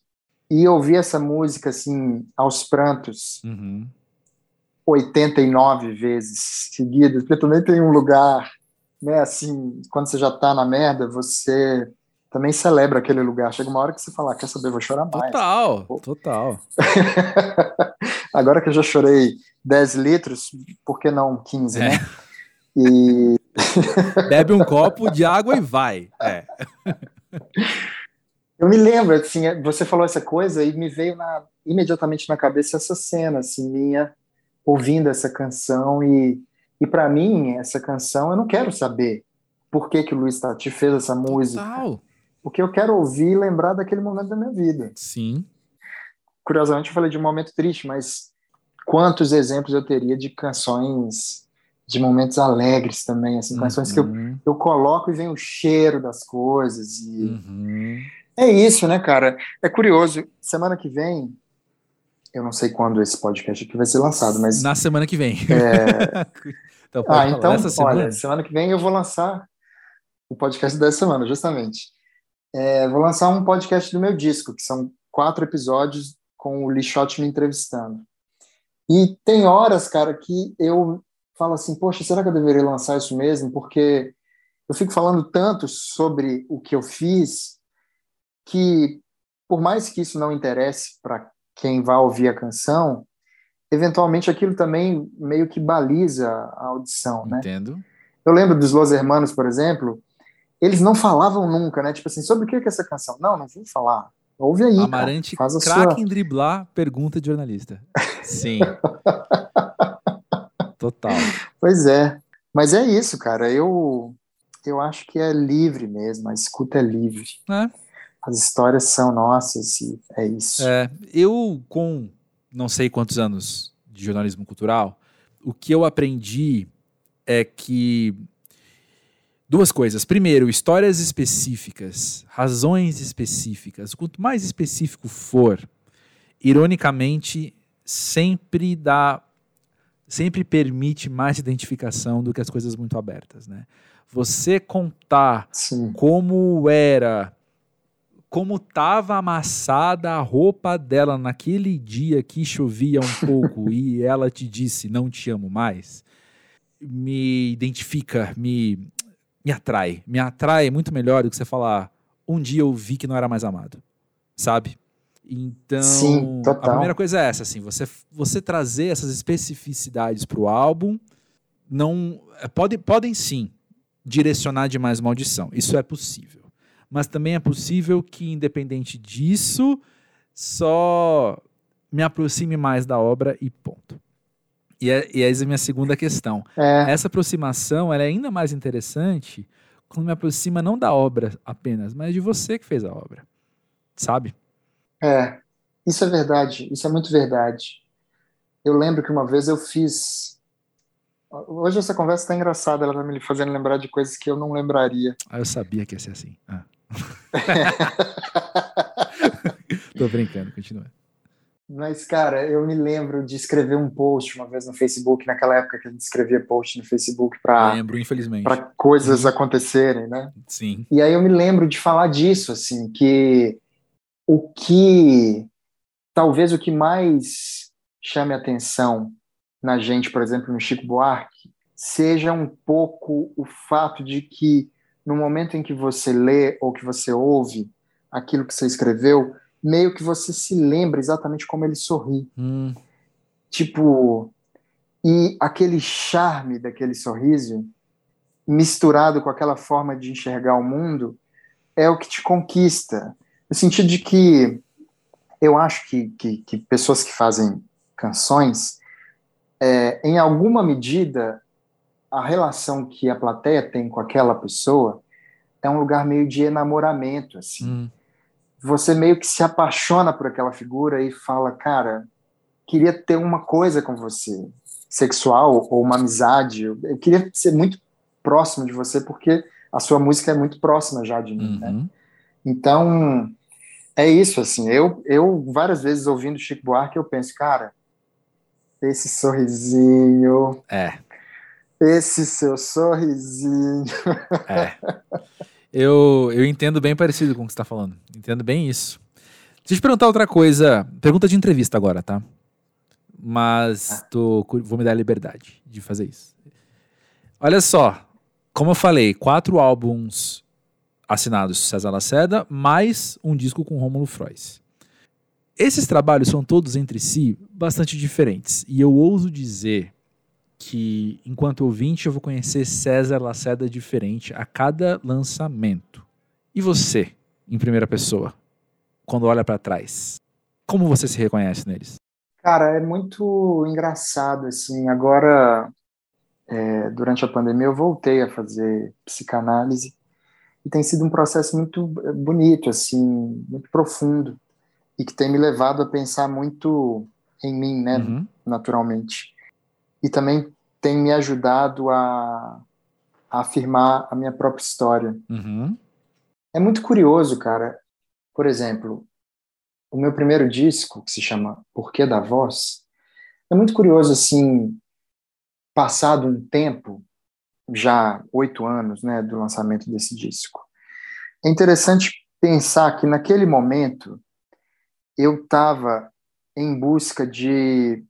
B: e ouvir essa música assim aos prantos. Uhum. 89 vezes seguidas, porque também tem um lugar, né, assim, quando você já tá na merda, você também celebra aquele lugar. Chega uma hora que você fala, ah, quer saber, vou chorar mais.
A: Total, total.
B: Agora que eu já chorei 10 litros, por que não 15, né? é. né? E...
A: Bebe um copo de água e vai. É.
B: Eu me lembro, assim, você falou essa coisa e me veio na, imediatamente na cabeça essa cena, assim, minha ouvindo essa canção e, e para mim, essa canção, eu não quero saber por que que o Luiz Tati fez essa música. Total. Porque eu quero ouvir e lembrar daquele momento da minha vida.
A: Sim.
B: Curiosamente, eu falei de um momento triste, mas quantos exemplos eu teria de canções de momentos alegres também, assim, canções que eu, uhum. eu coloco e vem o cheiro das coisas e uhum. é isso, né, cara? É curioso. Semana que vem eu não sei quando esse podcast aqui vai ser lançado, mas.
A: Na semana que vem.
B: É... então, ah, então, semana? olha, semana que vem eu vou lançar o podcast dessa semana, justamente. É, vou lançar um podcast do meu disco, que são quatro episódios com o Lixote me entrevistando. E tem horas, cara, que eu falo assim, poxa, será que eu deveria lançar isso mesmo? Porque eu fico falando tanto sobre o que eu fiz que, por mais que isso não interesse para quem vai ouvir a canção, eventualmente aquilo também meio que baliza a audição, né?
A: Entendo.
B: Eu lembro dos Los Hermanos, por exemplo, eles não falavam nunca, né? Tipo assim, sobre o que é essa canção? Não, não vou falar. Ouve aí,
A: Amarante, cara. Faz craque sua... em driblar, pergunta de jornalista. Sim. Total.
B: Pois é. Mas é isso, cara. Eu, eu acho que é livre mesmo. A escuta é livre. É as histórias são nossas e é isso.
A: É, eu, com não sei quantos anos de jornalismo cultural, o que eu aprendi é que duas coisas. Primeiro, histórias específicas, razões específicas. Quanto mais específico for, ironicamente, sempre dá sempre permite mais identificação do que as coisas muito abertas, né? Você contar Sim. como era como estava amassada a roupa dela naquele dia que chovia um pouco e ela te disse não te amo mais, me identifica, me, me atrai. Me atrai muito melhor do que você falar um dia eu vi que não era mais amado, sabe? Então,
B: Sim, a
A: primeira coisa é essa, assim, você, você trazer essas especificidades para o álbum, não pode, podem sim direcionar demais uma audição. Isso é possível mas também é possível que, independente disso, só me aproxime mais da obra e ponto. E, é, e essa é a minha segunda questão. É. Essa aproximação é ainda mais interessante quando me aproxima não da obra apenas, mas de você que fez a obra. Sabe?
B: É, isso é verdade, isso é muito verdade. Eu lembro que uma vez eu fiz. Hoje essa conversa está engraçada, ela está me fazendo lembrar de coisas que eu não lembraria.
A: Ah, eu sabia que ia ser assim. Ah. Tô brincando, continua.
B: Mas, cara, eu me lembro de escrever um post uma vez no Facebook, naquela época que a gente escrevia post no Facebook para
A: lembro, infelizmente.
B: para coisas uhum. acontecerem, né?
A: Sim.
B: E aí eu me lembro de falar disso, assim, que o que talvez o que mais chame atenção na gente, por exemplo, no Chico Buarque, seja um pouco o fato de que no momento em que você lê ou que você ouve aquilo que você escreveu, meio que você se lembra exatamente como ele sorri. Hum. Tipo, e aquele charme daquele sorriso, misturado com aquela forma de enxergar o mundo, é o que te conquista. No sentido de que eu acho que, que, que pessoas que fazem canções, é, em alguma medida, a relação que a plateia tem com aquela pessoa é um lugar meio de enamoramento, assim. Hum. Você meio que se apaixona por aquela figura e fala, cara, queria ter uma coisa com você, sexual ou uma amizade. Eu queria ser muito próximo de você porque a sua música é muito próxima já de mim, né? uhum. né? Então, é isso, assim. Eu, eu várias vezes ouvindo Chico Buarque, eu penso, cara, esse sorrisinho.
A: É.
B: Esse seu sorrisinho.
A: É. Eu, eu entendo bem parecido com o que você está falando. Entendo bem isso. Deixa eu te perguntar outra coisa. Pergunta de entrevista agora, tá? Mas ah. tô, vou me dar a liberdade de fazer isso. Olha só. Como eu falei, quatro álbuns assinados César Lacerda, mais um disco com Rômulo Frois. Esses trabalhos são todos entre si bastante diferentes. E eu ouso dizer que, enquanto ouvinte, eu vou conhecer César Lacerda diferente a cada lançamento. E você, em primeira pessoa, quando olha para trás, como você se reconhece neles?
B: Cara, é muito engraçado, assim. Agora, é, durante a pandemia, eu voltei a fazer psicanálise e tem sido um processo muito bonito, assim, muito profundo e que tem me levado a pensar muito em mim, né, uhum. naturalmente. E também tem me ajudado a, a, afirmar a minha própria história.
A: Uhum.
B: É muito curioso, cara. Por exemplo, o meu primeiro disco, que se chama Porquê da Voz, é muito curioso, assim, passado um tempo, já oito anos, né, do lançamento desse disco. É interessante pensar que naquele momento eu estava em busca de,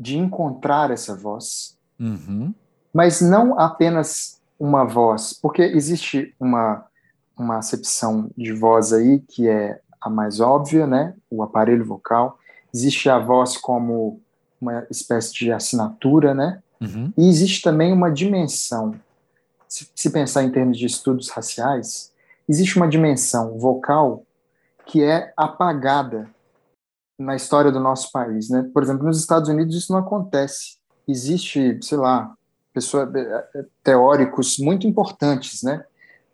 B: de encontrar essa voz,
A: uhum.
B: mas não apenas uma voz, porque existe uma, uma acepção de voz aí que é a mais óbvia, né? O aparelho vocal. Existe a voz como uma espécie de assinatura, né?
A: Uhum.
B: E existe também uma dimensão. Se, se pensar em termos de estudos raciais, existe uma dimensão vocal que é apagada na história do nosso país, né? Por exemplo, nos Estados Unidos isso não acontece. Existe, sei lá, pessoas, eh, eh, teóricos muito importantes, né?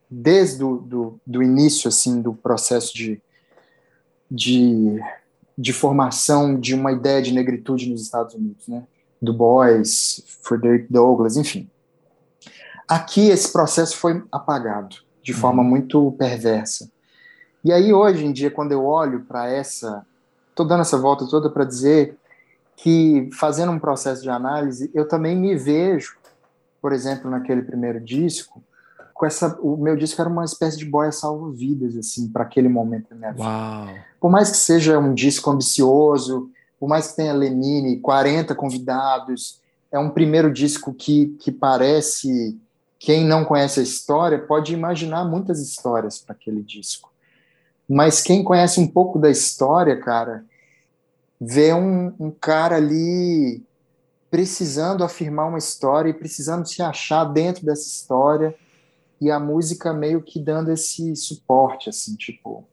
B: Desde do, do, do início, assim, do processo de, de, de formação de uma ideia de negritude nos Estados Unidos, né? Du Bois, Frederick Douglass, enfim. Aqui esse processo foi apagado de uhum. forma muito perversa. E aí hoje em dia, quando eu olho para essa estou dando essa volta toda para dizer que, fazendo um processo de análise, eu também me vejo, por exemplo, naquele primeiro disco, com essa, o meu disco era uma espécie de boia salva-vidas, assim, para aquele momento da minha vida.
A: Uau.
B: Por mais que seja um disco ambicioso, por mais que tenha Lenine, 40 convidados, é um primeiro disco que, que parece. Quem não conhece a história pode imaginar muitas histórias para aquele disco. Mas quem conhece um pouco da história, cara, vê um, um cara ali precisando afirmar uma história e precisando se achar dentro dessa história e a música meio que dando esse suporte, assim, tipo,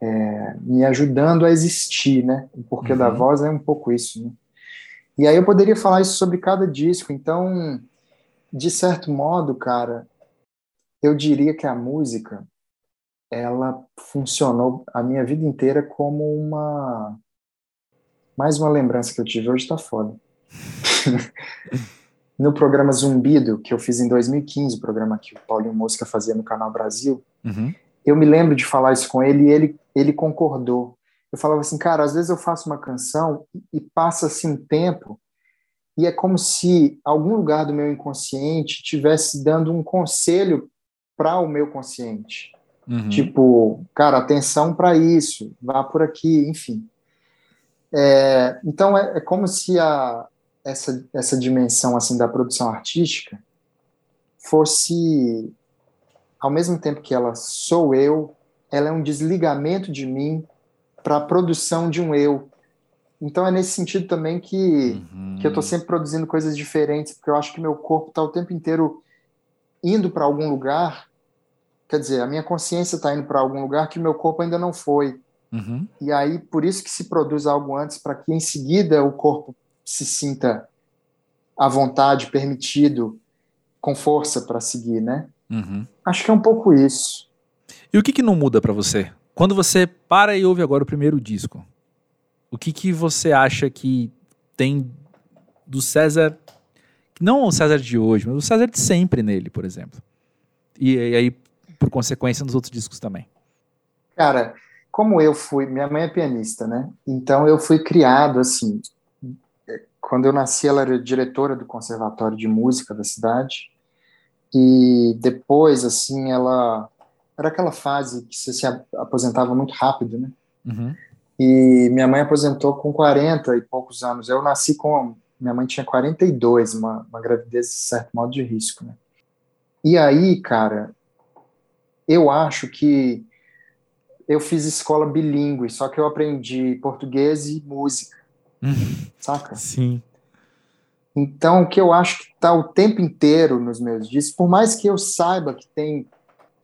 B: é, me ajudando a existir, né? O porquê uhum. da voz é um pouco isso, né? E aí eu poderia falar isso sobre cada disco, então, de certo modo, cara, eu diria que a música ela funcionou a minha vida inteira como uma mais uma lembrança que eu tive hoje tá foda. no programa Zumbido, que eu fiz em 2015, o programa que o Paulinho Mosca fazia no Canal Brasil,
A: uhum.
B: eu me lembro de falar isso com ele e ele, ele concordou. Eu falava assim, cara, às vezes eu faço uma canção e passa assim um tempo e é como se algum lugar do meu inconsciente tivesse dando um conselho para o meu consciente.
A: Uhum.
B: Tipo, cara, atenção para isso, vá por aqui, enfim. É, então é, é, como se a, essa, essa dimensão assim da produção artística fosse, ao mesmo tempo que ela sou eu, ela é um desligamento de mim para a produção de um eu. Então é nesse sentido também que, uhum. que eu estou sempre produzindo coisas diferentes, porque eu acho que meu corpo está o tempo inteiro indo para algum lugar Quer dizer, a minha consciência está indo para algum lugar que o meu corpo ainda não foi.
A: Uhum.
B: E aí, por isso que se produz algo antes, para que em seguida o corpo se sinta à vontade, permitido, com força para seguir, né?
A: Uhum.
B: Acho que é um pouco isso.
A: E o que, que não muda para você? Quando você para e ouve agora o primeiro disco, o que, que você acha que tem do César, não o César de hoje, mas o César de sempre nele, por exemplo? E, e aí, por consequência nos outros discos também?
B: Cara, como eu fui, minha mãe é pianista, né? Então eu fui criado assim. Quando eu nasci, ela era diretora do conservatório de música da cidade. E depois, assim, ela. Era aquela fase que você se aposentava muito rápido, né? Uhum. E minha mãe aposentou com 40 e poucos anos. Eu nasci com. Minha mãe tinha 42, uma, uma gravidez de certo modo de risco, né? E aí, cara, eu acho que eu fiz escola bilíngue, só que eu aprendi português e música. Uhum. saca?
A: Sim.
B: Então, o que eu acho que está o tempo inteiro nos meus discos, por mais que eu saiba que tem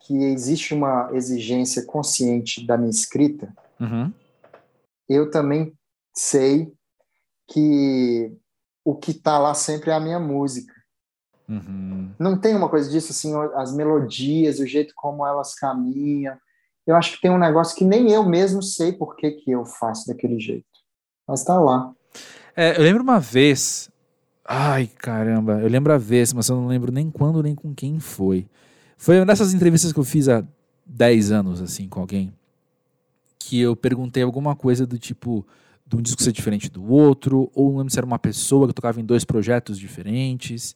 B: que existe uma exigência consciente da minha escrita, uhum. eu também sei que o que está lá sempre é a minha música. Uhum. Não tem uma coisa disso, assim, as melodias, o jeito como elas caminham. Eu acho que tem um negócio que nem eu mesmo sei por que, que eu faço daquele jeito. Mas está lá.
A: É, eu lembro uma vez. Ai, caramba, eu lembro a vez, mas eu não lembro nem quando nem com quem foi. Foi uma dessas entrevistas que eu fiz há 10 anos, assim, com alguém, que eu perguntei alguma coisa do tipo de um disco ser diferente do outro, ou não lembro se era uma pessoa que tocava em dois projetos diferentes.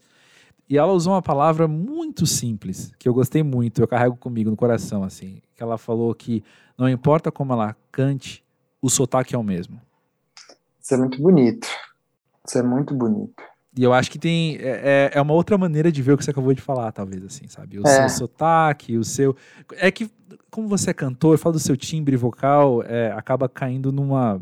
A: E ela usou uma palavra muito simples, que eu gostei muito, eu carrego comigo no coração, assim. Que ela falou que não importa como ela cante, o sotaque é o mesmo.
B: Isso é muito bonito. Isso é muito bonito.
A: E eu acho que tem. É, é, é uma outra maneira de ver o que você acabou de falar, talvez, assim, sabe? O é. seu sotaque, o seu. É que, como você é cantor, fala do seu timbre vocal, é, acaba caindo numa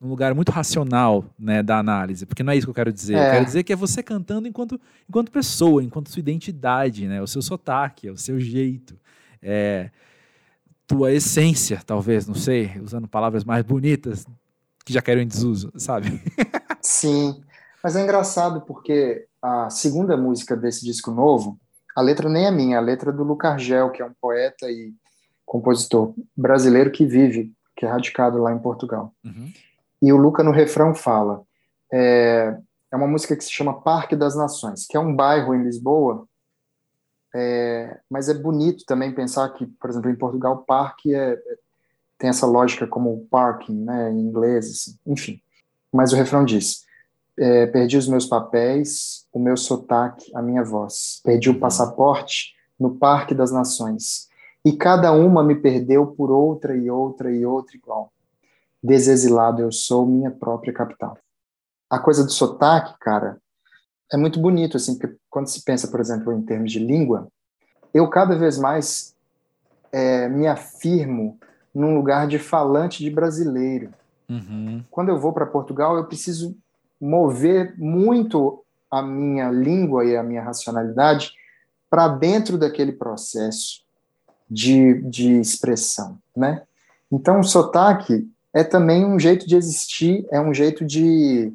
A: num lugar muito racional né, da análise, porque não é isso que eu quero dizer. É. Eu quero dizer que é você cantando enquanto, enquanto pessoa, enquanto sua identidade, né, o seu sotaque, o seu jeito, é, tua essência, talvez, não sei, usando palavras mais bonitas que já quero em desuso, sabe?
B: Sim, mas é engraçado porque a segunda música desse disco novo, a letra nem é minha, a letra é do Luca Argel, que é um poeta e compositor brasileiro que vive, que é radicado lá em Portugal. Uhum. E o Luca no refrão fala: é, é uma música que se chama Parque das Nações, que é um bairro em Lisboa, é, mas é bonito também pensar que, por exemplo, em Portugal, parque é, é tem essa lógica como parking, né, em inglês, assim, enfim. Mas o refrão diz: é, perdi os meus papéis, o meu sotaque, a minha voz. Perdi o passaporte no Parque das Nações. E cada uma me perdeu por outra e outra e outra igual desexilado eu sou, minha própria capital. A coisa do sotaque, cara, é muito bonito, assim, porque quando se pensa, por exemplo, em termos de língua, eu cada vez mais é, me afirmo num lugar de falante de brasileiro. Uhum. Quando eu vou para Portugal, eu preciso mover muito a minha língua e a minha racionalidade para dentro daquele processo de, de expressão, né? Então, o sotaque é também um jeito de existir, é um jeito de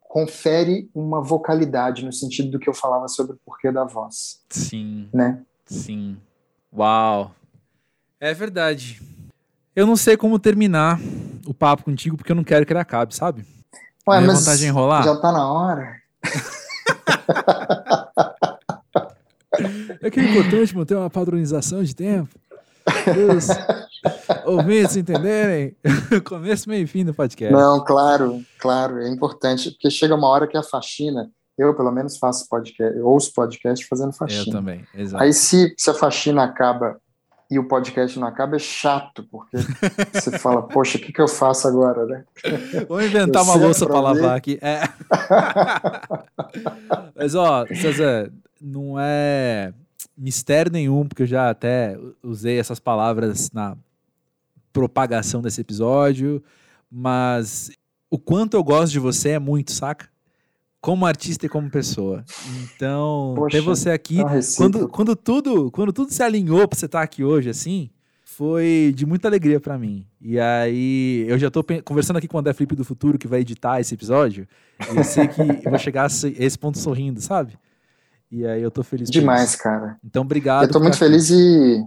B: confere uma vocalidade no sentido do que eu falava sobre o porquê da voz.
A: Sim.
B: Né?
A: Sim. Uau. É verdade. Eu não sei como terminar o papo contigo porque eu não quero que ele acabe, sabe?
B: Ué, mas vontade de enrolar. Já tá na hora.
A: é que é importante manter uma padronização de tempo os ouvintes entenderem começo, meio e fim do podcast.
B: Não, claro, claro, é importante, porque chega uma hora que a faxina, eu pelo menos faço podcast, ouço podcast fazendo faxina.
A: Eu também, exato.
B: Aí se, se a faxina acaba e o podcast não acaba, é chato, porque você fala, poxa, o que, que eu faço agora, né?
A: Vou inventar uma louça para lavar aqui. É. Mas, ó, César, não é mistério nenhum, porque eu já até usei essas palavras na propagação desse episódio, mas o quanto eu gosto de você é muito, saca? Como artista e como pessoa. Então, Poxa, ter você aqui, quando, quando, tudo, quando tudo se alinhou para você estar aqui hoje, assim, foi de muita alegria para mim. E aí, eu já tô conversando aqui com o André Felipe do Futuro, que vai editar esse episódio, e eu sei que eu vou chegar a esse ponto sorrindo, sabe? E aí eu tô feliz.
B: Demais, cara.
A: Então, obrigado.
B: Eu tô muito feliz e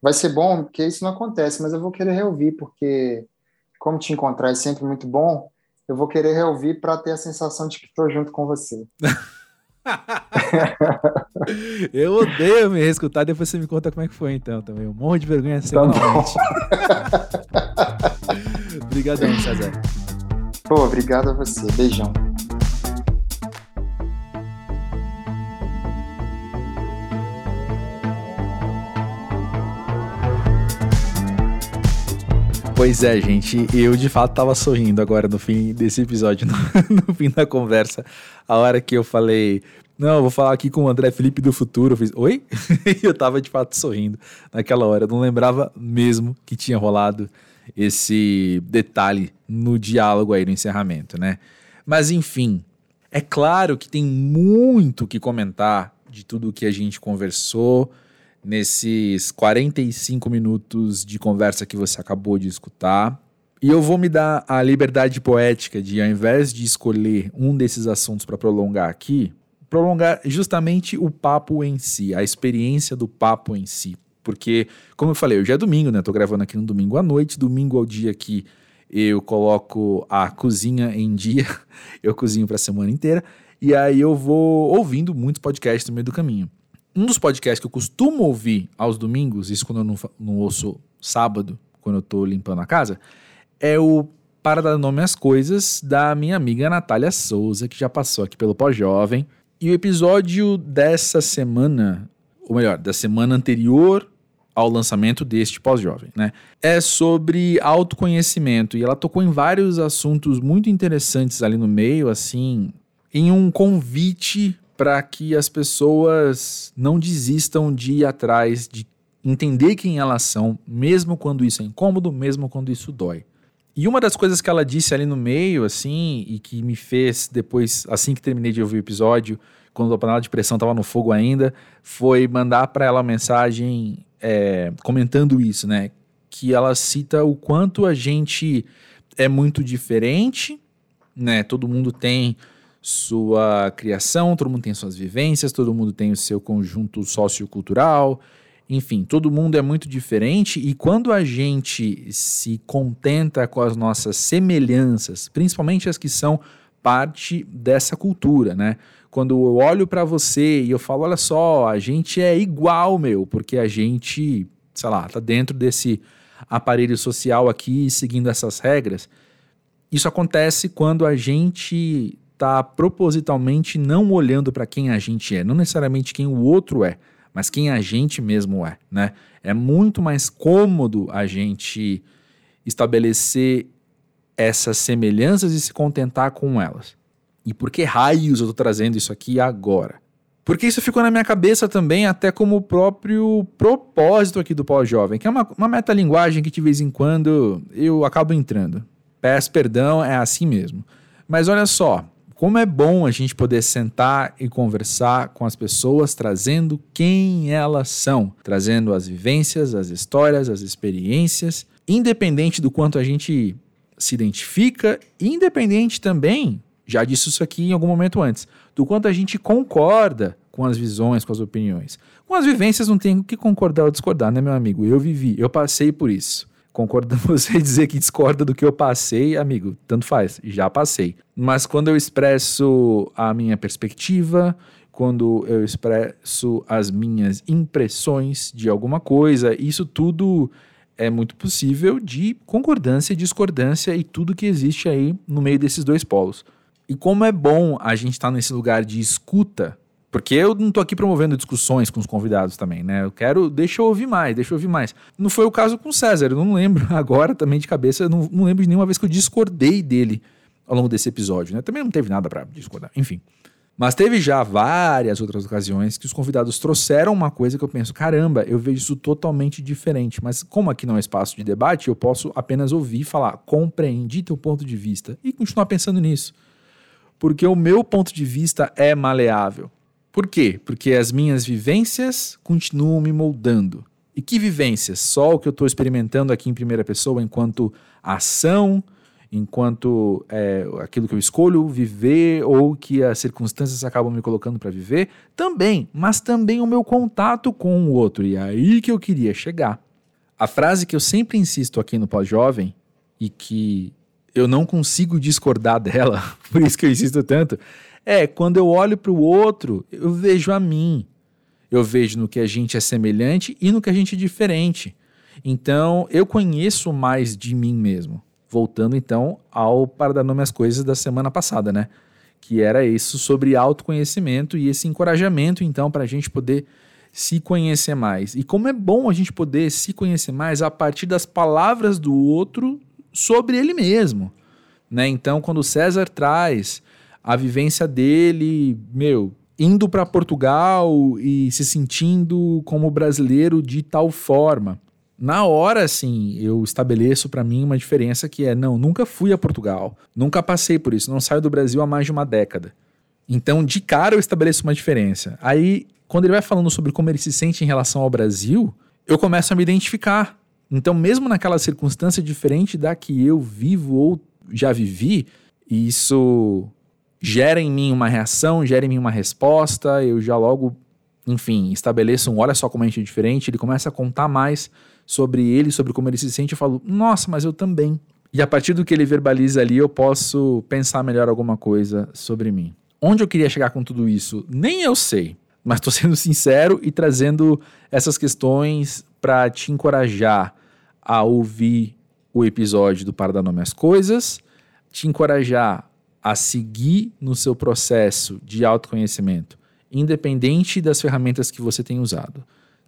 B: vai ser bom, porque isso não acontece, mas eu vou querer reouvir, porque como te encontrar é sempre muito bom, eu vou querer reouvir para ter a sensação de que estou junto com você.
A: eu odeio me reescutar, depois você me conta como é que foi então também. Um monte de vergonha tá semanalmente. Obrigadão, César.
B: Pô, obrigado a você. Beijão.
A: Pois é, gente, eu de fato tava sorrindo agora no fim desse episódio, no, no fim da conversa, a hora que eu falei, não, eu vou falar aqui com o André Felipe do futuro. Eu fiz, oi? e eu tava de fato sorrindo naquela hora. Eu não lembrava mesmo que tinha rolado esse detalhe no diálogo aí no encerramento, né? Mas enfim, é claro que tem muito que comentar de tudo o que a gente conversou nesses 45 minutos de conversa que você acabou de escutar. E eu vou me dar a liberdade poética de, ao invés de escolher um desses assuntos para prolongar aqui, prolongar justamente o papo em si, a experiência do papo em si. Porque, como eu falei, hoje é domingo, né? Tô gravando aqui no domingo à noite, domingo ao dia que eu coloco a cozinha em dia, eu cozinho para a semana inteira, e aí eu vou ouvindo muitos podcasts no meio do caminho. Um dos podcasts que eu costumo ouvir aos domingos, isso quando eu não, não ouço sábado, quando eu tô limpando a casa, é o Para Dar Nome às Coisas, da minha amiga Natália Souza, que já passou aqui pelo Pós-Jovem. E o episódio dessa semana, ou melhor, da semana anterior ao lançamento deste pós-jovem, né? É sobre autoconhecimento e ela tocou em vários assuntos muito interessantes ali no meio, assim, em um convite para que as pessoas não desistam de ir atrás, de entender quem elas são, mesmo quando isso é incômodo, mesmo quando isso dói. E uma das coisas que ela disse ali no meio, assim, e que me fez depois, assim que terminei de ouvir o episódio, quando a panela de pressão estava no fogo ainda, foi mandar para ela uma mensagem é, comentando isso, né? Que ela cita o quanto a gente é muito diferente, né? Todo mundo tem sua criação, todo mundo tem suas vivências, todo mundo tem o seu conjunto sociocultural, enfim, todo mundo é muito diferente e quando a gente se contenta com as nossas semelhanças, principalmente as que são parte dessa cultura, né? Quando eu olho para você e eu falo, olha só, a gente é igual, meu, porque a gente, sei lá, tá dentro desse aparelho social aqui, seguindo essas regras. Isso acontece quando a gente tá propositalmente não olhando para quem a gente é, não necessariamente quem o outro é, mas quem a gente mesmo é, né? É muito mais cômodo a gente estabelecer essas semelhanças e se contentar com elas. E por que raios eu estou trazendo isso aqui agora? Porque isso ficou na minha cabeça também, até como o próprio propósito aqui do pós-jovem, que é uma, uma metalinguagem que de vez em quando eu acabo entrando. Peço perdão, é assim mesmo. Mas olha só, como é bom a gente poder sentar e conversar com as pessoas, trazendo quem elas são, trazendo as vivências, as histórias, as experiências, independente do quanto a gente se identifica, independente também, já disse isso aqui em algum momento antes, do quanto a gente concorda com as visões, com as opiniões. Com as vivências não tem que concordar ou discordar, né, meu amigo? Eu vivi, eu passei por isso concorda você dizer que discorda do que eu passei, amigo, tanto faz, já passei. Mas quando eu expresso a minha perspectiva, quando eu expresso as minhas impressões de alguma coisa, isso tudo é muito possível de concordância e discordância e tudo que existe aí no meio desses dois polos. E como é bom a gente estar tá nesse lugar de escuta porque eu não tô aqui promovendo discussões com os convidados também, né? Eu quero, deixa eu ouvir mais, deixa eu ouvir mais. Não foi o caso com o César, eu não lembro agora também de cabeça, não, não lembro de nenhuma vez que eu discordei dele ao longo desse episódio, né? Também não teve nada para discordar, enfim. Mas teve já várias outras ocasiões que os convidados trouxeram uma coisa que eu penso, caramba, eu vejo isso totalmente diferente. Mas como aqui não é espaço de debate, eu posso apenas ouvir e falar, compreendi teu ponto de vista e continuar pensando nisso. Porque o meu ponto de vista é maleável. Por quê? Porque as minhas vivências continuam me moldando. E que vivências? Só o que eu estou experimentando aqui em primeira pessoa enquanto ação, enquanto é, aquilo que eu escolho viver ou que as circunstâncias acabam me colocando para viver? Também, mas também o meu contato com o outro. E é aí que eu queria chegar. A frase que eu sempre insisto aqui no Pós-Jovem e que eu não consigo discordar dela, por isso que eu insisto tanto, é, quando eu olho para o outro, eu vejo a mim. Eu vejo no que a gente é semelhante e no que a gente é diferente. Então, eu conheço mais de mim mesmo. Voltando então ao para dar nome às coisas da semana passada, né? Que era isso sobre autoconhecimento e esse encorajamento, então, para a gente poder se conhecer mais. E como é bom a gente poder se conhecer mais a partir das palavras do outro sobre ele mesmo. Né? Então, quando César traz a vivência dele, meu, indo para Portugal e se sentindo como brasileiro de tal forma. Na hora, assim, eu estabeleço para mim uma diferença que é: não, nunca fui a Portugal, nunca passei por isso, não saio do Brasil há mais de uma década. Então, de cara, eu estabeleço uma diferença. Aí, quando ele vai falando sobre como ele se sente em relação ao Brasil, eu começo a me identificar. Então, mesmo naquela circunstância diferente da que eu vivo ou já vivi, isso gera em mim uma reação, gera em mim uma resposta, eu já logo, enfim, estabeleço um olha só como a gente é diferente, ele começa a contar mais sobre ele, sobre como ele se sente, eu falo, nossa, mas eu também. E a partir do que ele verbaliza ali, eu posso pensar melhor alguma coisa sobre mim. Onde eu queria chegar com tudo isso, nem eu sei, mas estou sendo sincero e trazendo essas questões para te encorajar a ouvir o episódio do Para Dar Nome às Coisas, te encorajar a seguir no seu processo de autoconhecimento, independente das ferramentas que você tem usado.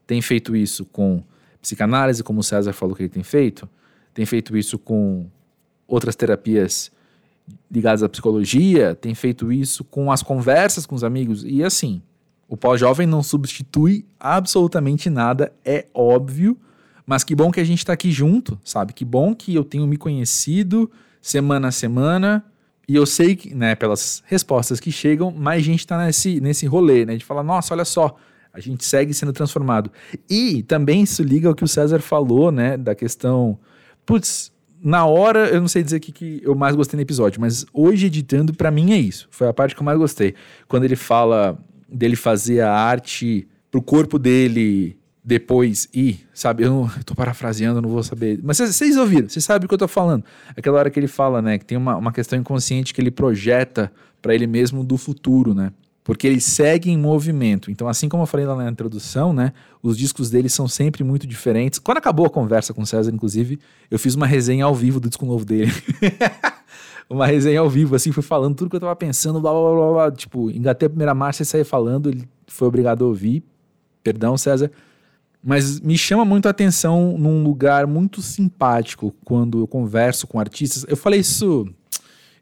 A: Tem feito isso com psicanálise, como o César falou que ele tem feito, tem feito isso com outras terapias ligadas à psicologia, tem feito isso com as conversas com os amigos, e assim, o pós-jovem não substitui absolutamente nada, é óbvio, mas que bom que a gente está aqui junto, sabe? Que bom que eu tenho me conhecido semana a semana, e eu sei que, né, pelas respostas que chegam, mais gente está nesse, nesse rolê, né? De falar, nossa, olha só, a gente segue sendo transformado. E também isso liga ao que o César falou, né? Da questão. Putz, na hora, eu não sei dizer o que, que eu mais gostei no episódio, mas hoje editando, para mim é isso. Foi a parte que eu mais gostei. Quando ele fala dele fazer a arte pro corpo dele depois e, sabe, eu, não, eu tô parafraseando, não vou saber. Mas vocês ouviram, vocês sabem o que eu tô falando. Aquela hora que ele fala, né, que tem uma, uma questão inconsciente que ele projeta para ele mesmo do futuro, né? Porque ele segue em movimento. Então, assim como eu falei lá na introdução, né, os discos dele são sempre muito diferentes. Quando acabou a conversa com o César, inclusive, eu fiz uma resenha ao vivo do disco novo dele. uma resenha ao vivo, assim, fui falando tudo que eu tava pensando, blá blá blá blá. Tipo, engatei a primeira marcha e saí falando, ele foi obrigado a ouvir. Perdão, César. Mas me chama muito a atenção num lugar muito simpático quando eu converso com artistas. Eu falei isso.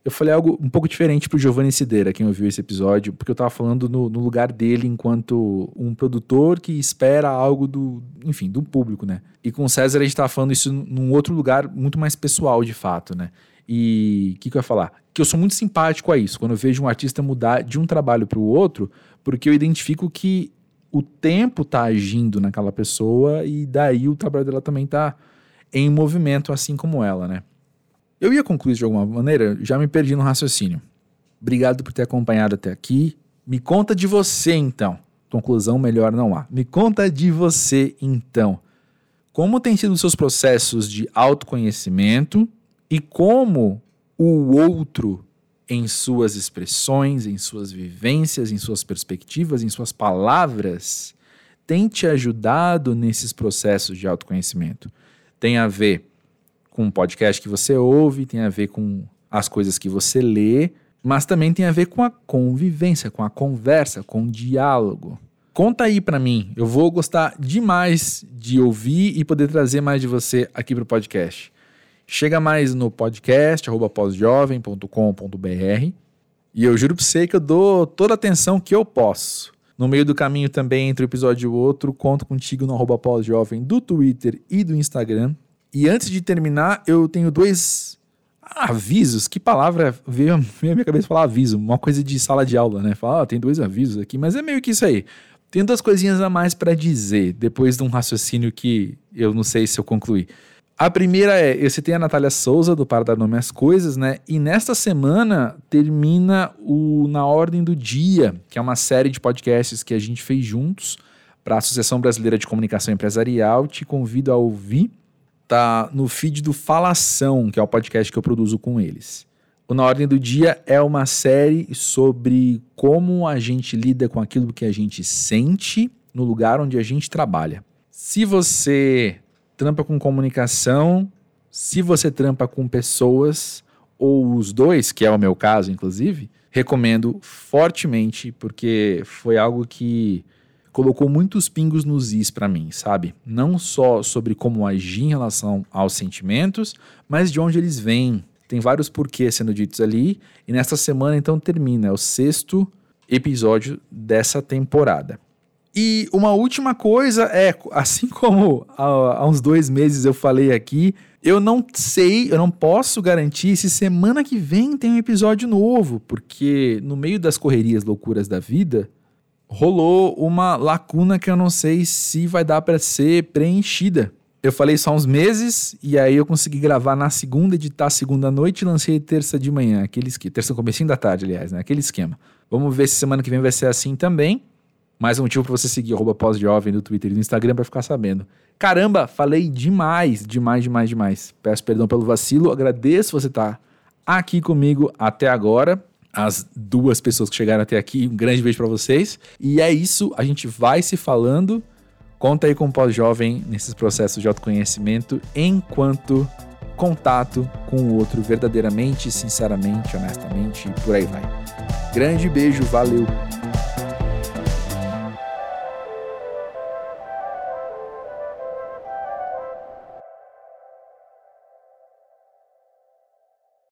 A: Eu falei algo um pouco diferente pro Giovanni Cideira, quem ouviu esse episódio, porque eu tava falando no, no lugar dele enquanto um produtor que espera algo do, enfim, do público, né? E com o César a gente tava falando isso num outro lugar muito mais pessoal, de fato, né? E o que, que eu ia falar? Que eu sou muito simpático a isso, quando eu vejo um artista mudar de um trabalho para o outro, porque eu identifico que o tempo está agindo naquela pessoa e daí o trabalho dela também está em movimento, assim como ela, né? Eu ia concluir de alguma maneira, já me perdi no raciocínio. Obrigado por ter acompanhado até aqui. Me conta de você então. Conclusão melhor não há. Me conta de você então. Como tem sido os seus processos de autoconhecimento e como o outro em suas expressões, em suas vivências, em suas perspectivas, em suas palavras, tem te ajudado nesses processos de autoconhecimento. Tem a ver com o podcast que você ouve, tem a ver com as coisas que você lê, mas também tem a ver com a convivência, com a conversa, com o diálogo. Conta aí para mim, eu vou gostar demais de ouvir e poder trazer mais de você aqui para o podcast. Chega mais no podcast, arroba E eu juro pra você que eu dou toda a atenção que eu posso. No meio do caminho também, entre um episódio e outro, conto contigo no arroba pós-jovem do Twitter e do Instagram. E antes de terminar, eu tenho dois avisos. Que palavra veio, à minha cabeça falar aviso? Uma coisa de sala de aula, né? Falar, ah, tem dois avisos aqui, mas é meio que isso aí. Tenho duas coisinhas a mais para dizer, depois de um raciocínio que eu não sei se eu concluí. A primeira é, eu citei a Natália Souza, do Para Dar Nome às Coisas, né? E nesta semana termina o Na Ordem do Dia, que é uma série de podcasts que a gente fez juntos para a Associação Brasileira de Comunicação Empresarial. Te convido a ouvir. Tá no feed do Falação, que é o podcast que eu produzo com eles. O Na Ordem do Dia é uma série sobre como a gente lida com aquilo que a gente sente no lugar onde a gente trabalha. Se você trampa com comunicação, se você trampa com pessoas, ou os dois, que é o meu caso, inclusive, recomendo fortemente, porque foi algo que colocou muitos pingos nos is para mim, sabe? Não só sobre como agir em relação aos sentimentos, mas de onde eles vêm. Tem vários porquês sendo ditos ali, e nesta semana então termina, o sexto episódio dessa temporada. E uma última coisa é, assim como há, há uns dois meses eu falei aqui, eu não sei, eu não posso garantir se semana que vem tem um episódio novo, porque no meio das correrias loucuras da vida, rolou uma lacuna que eu não sei se vai dar para ser preenchida. Eu falei só uns meses e aí eu consegui gravar na segunda, editar segunda noite e lancei terça de manhã, aquele esquema, terça comecinho da tarde, aliás, né? Aquele esquema. Vamos ver se semana que vem vai ser assim também. Mais um motivo para você seguir arroba pós-jovem no Twitter e no Instagram para ficar sabendo. Caramba, falei demais, demais, demais, demais. Peço perdão pelo vacilo, agradeço você estar tá aqui comigo até agora. As duas pessoas que chegaram até aqui, um grande beijo para vocês. E é isso, a gente vai se falando. Conta aí com o pós-jovem nesses processos de autoconhecimento enquanto contato com o outro verdadeiramente, sinceramente, honestamente e por aí vai. Grande beijo, valeu!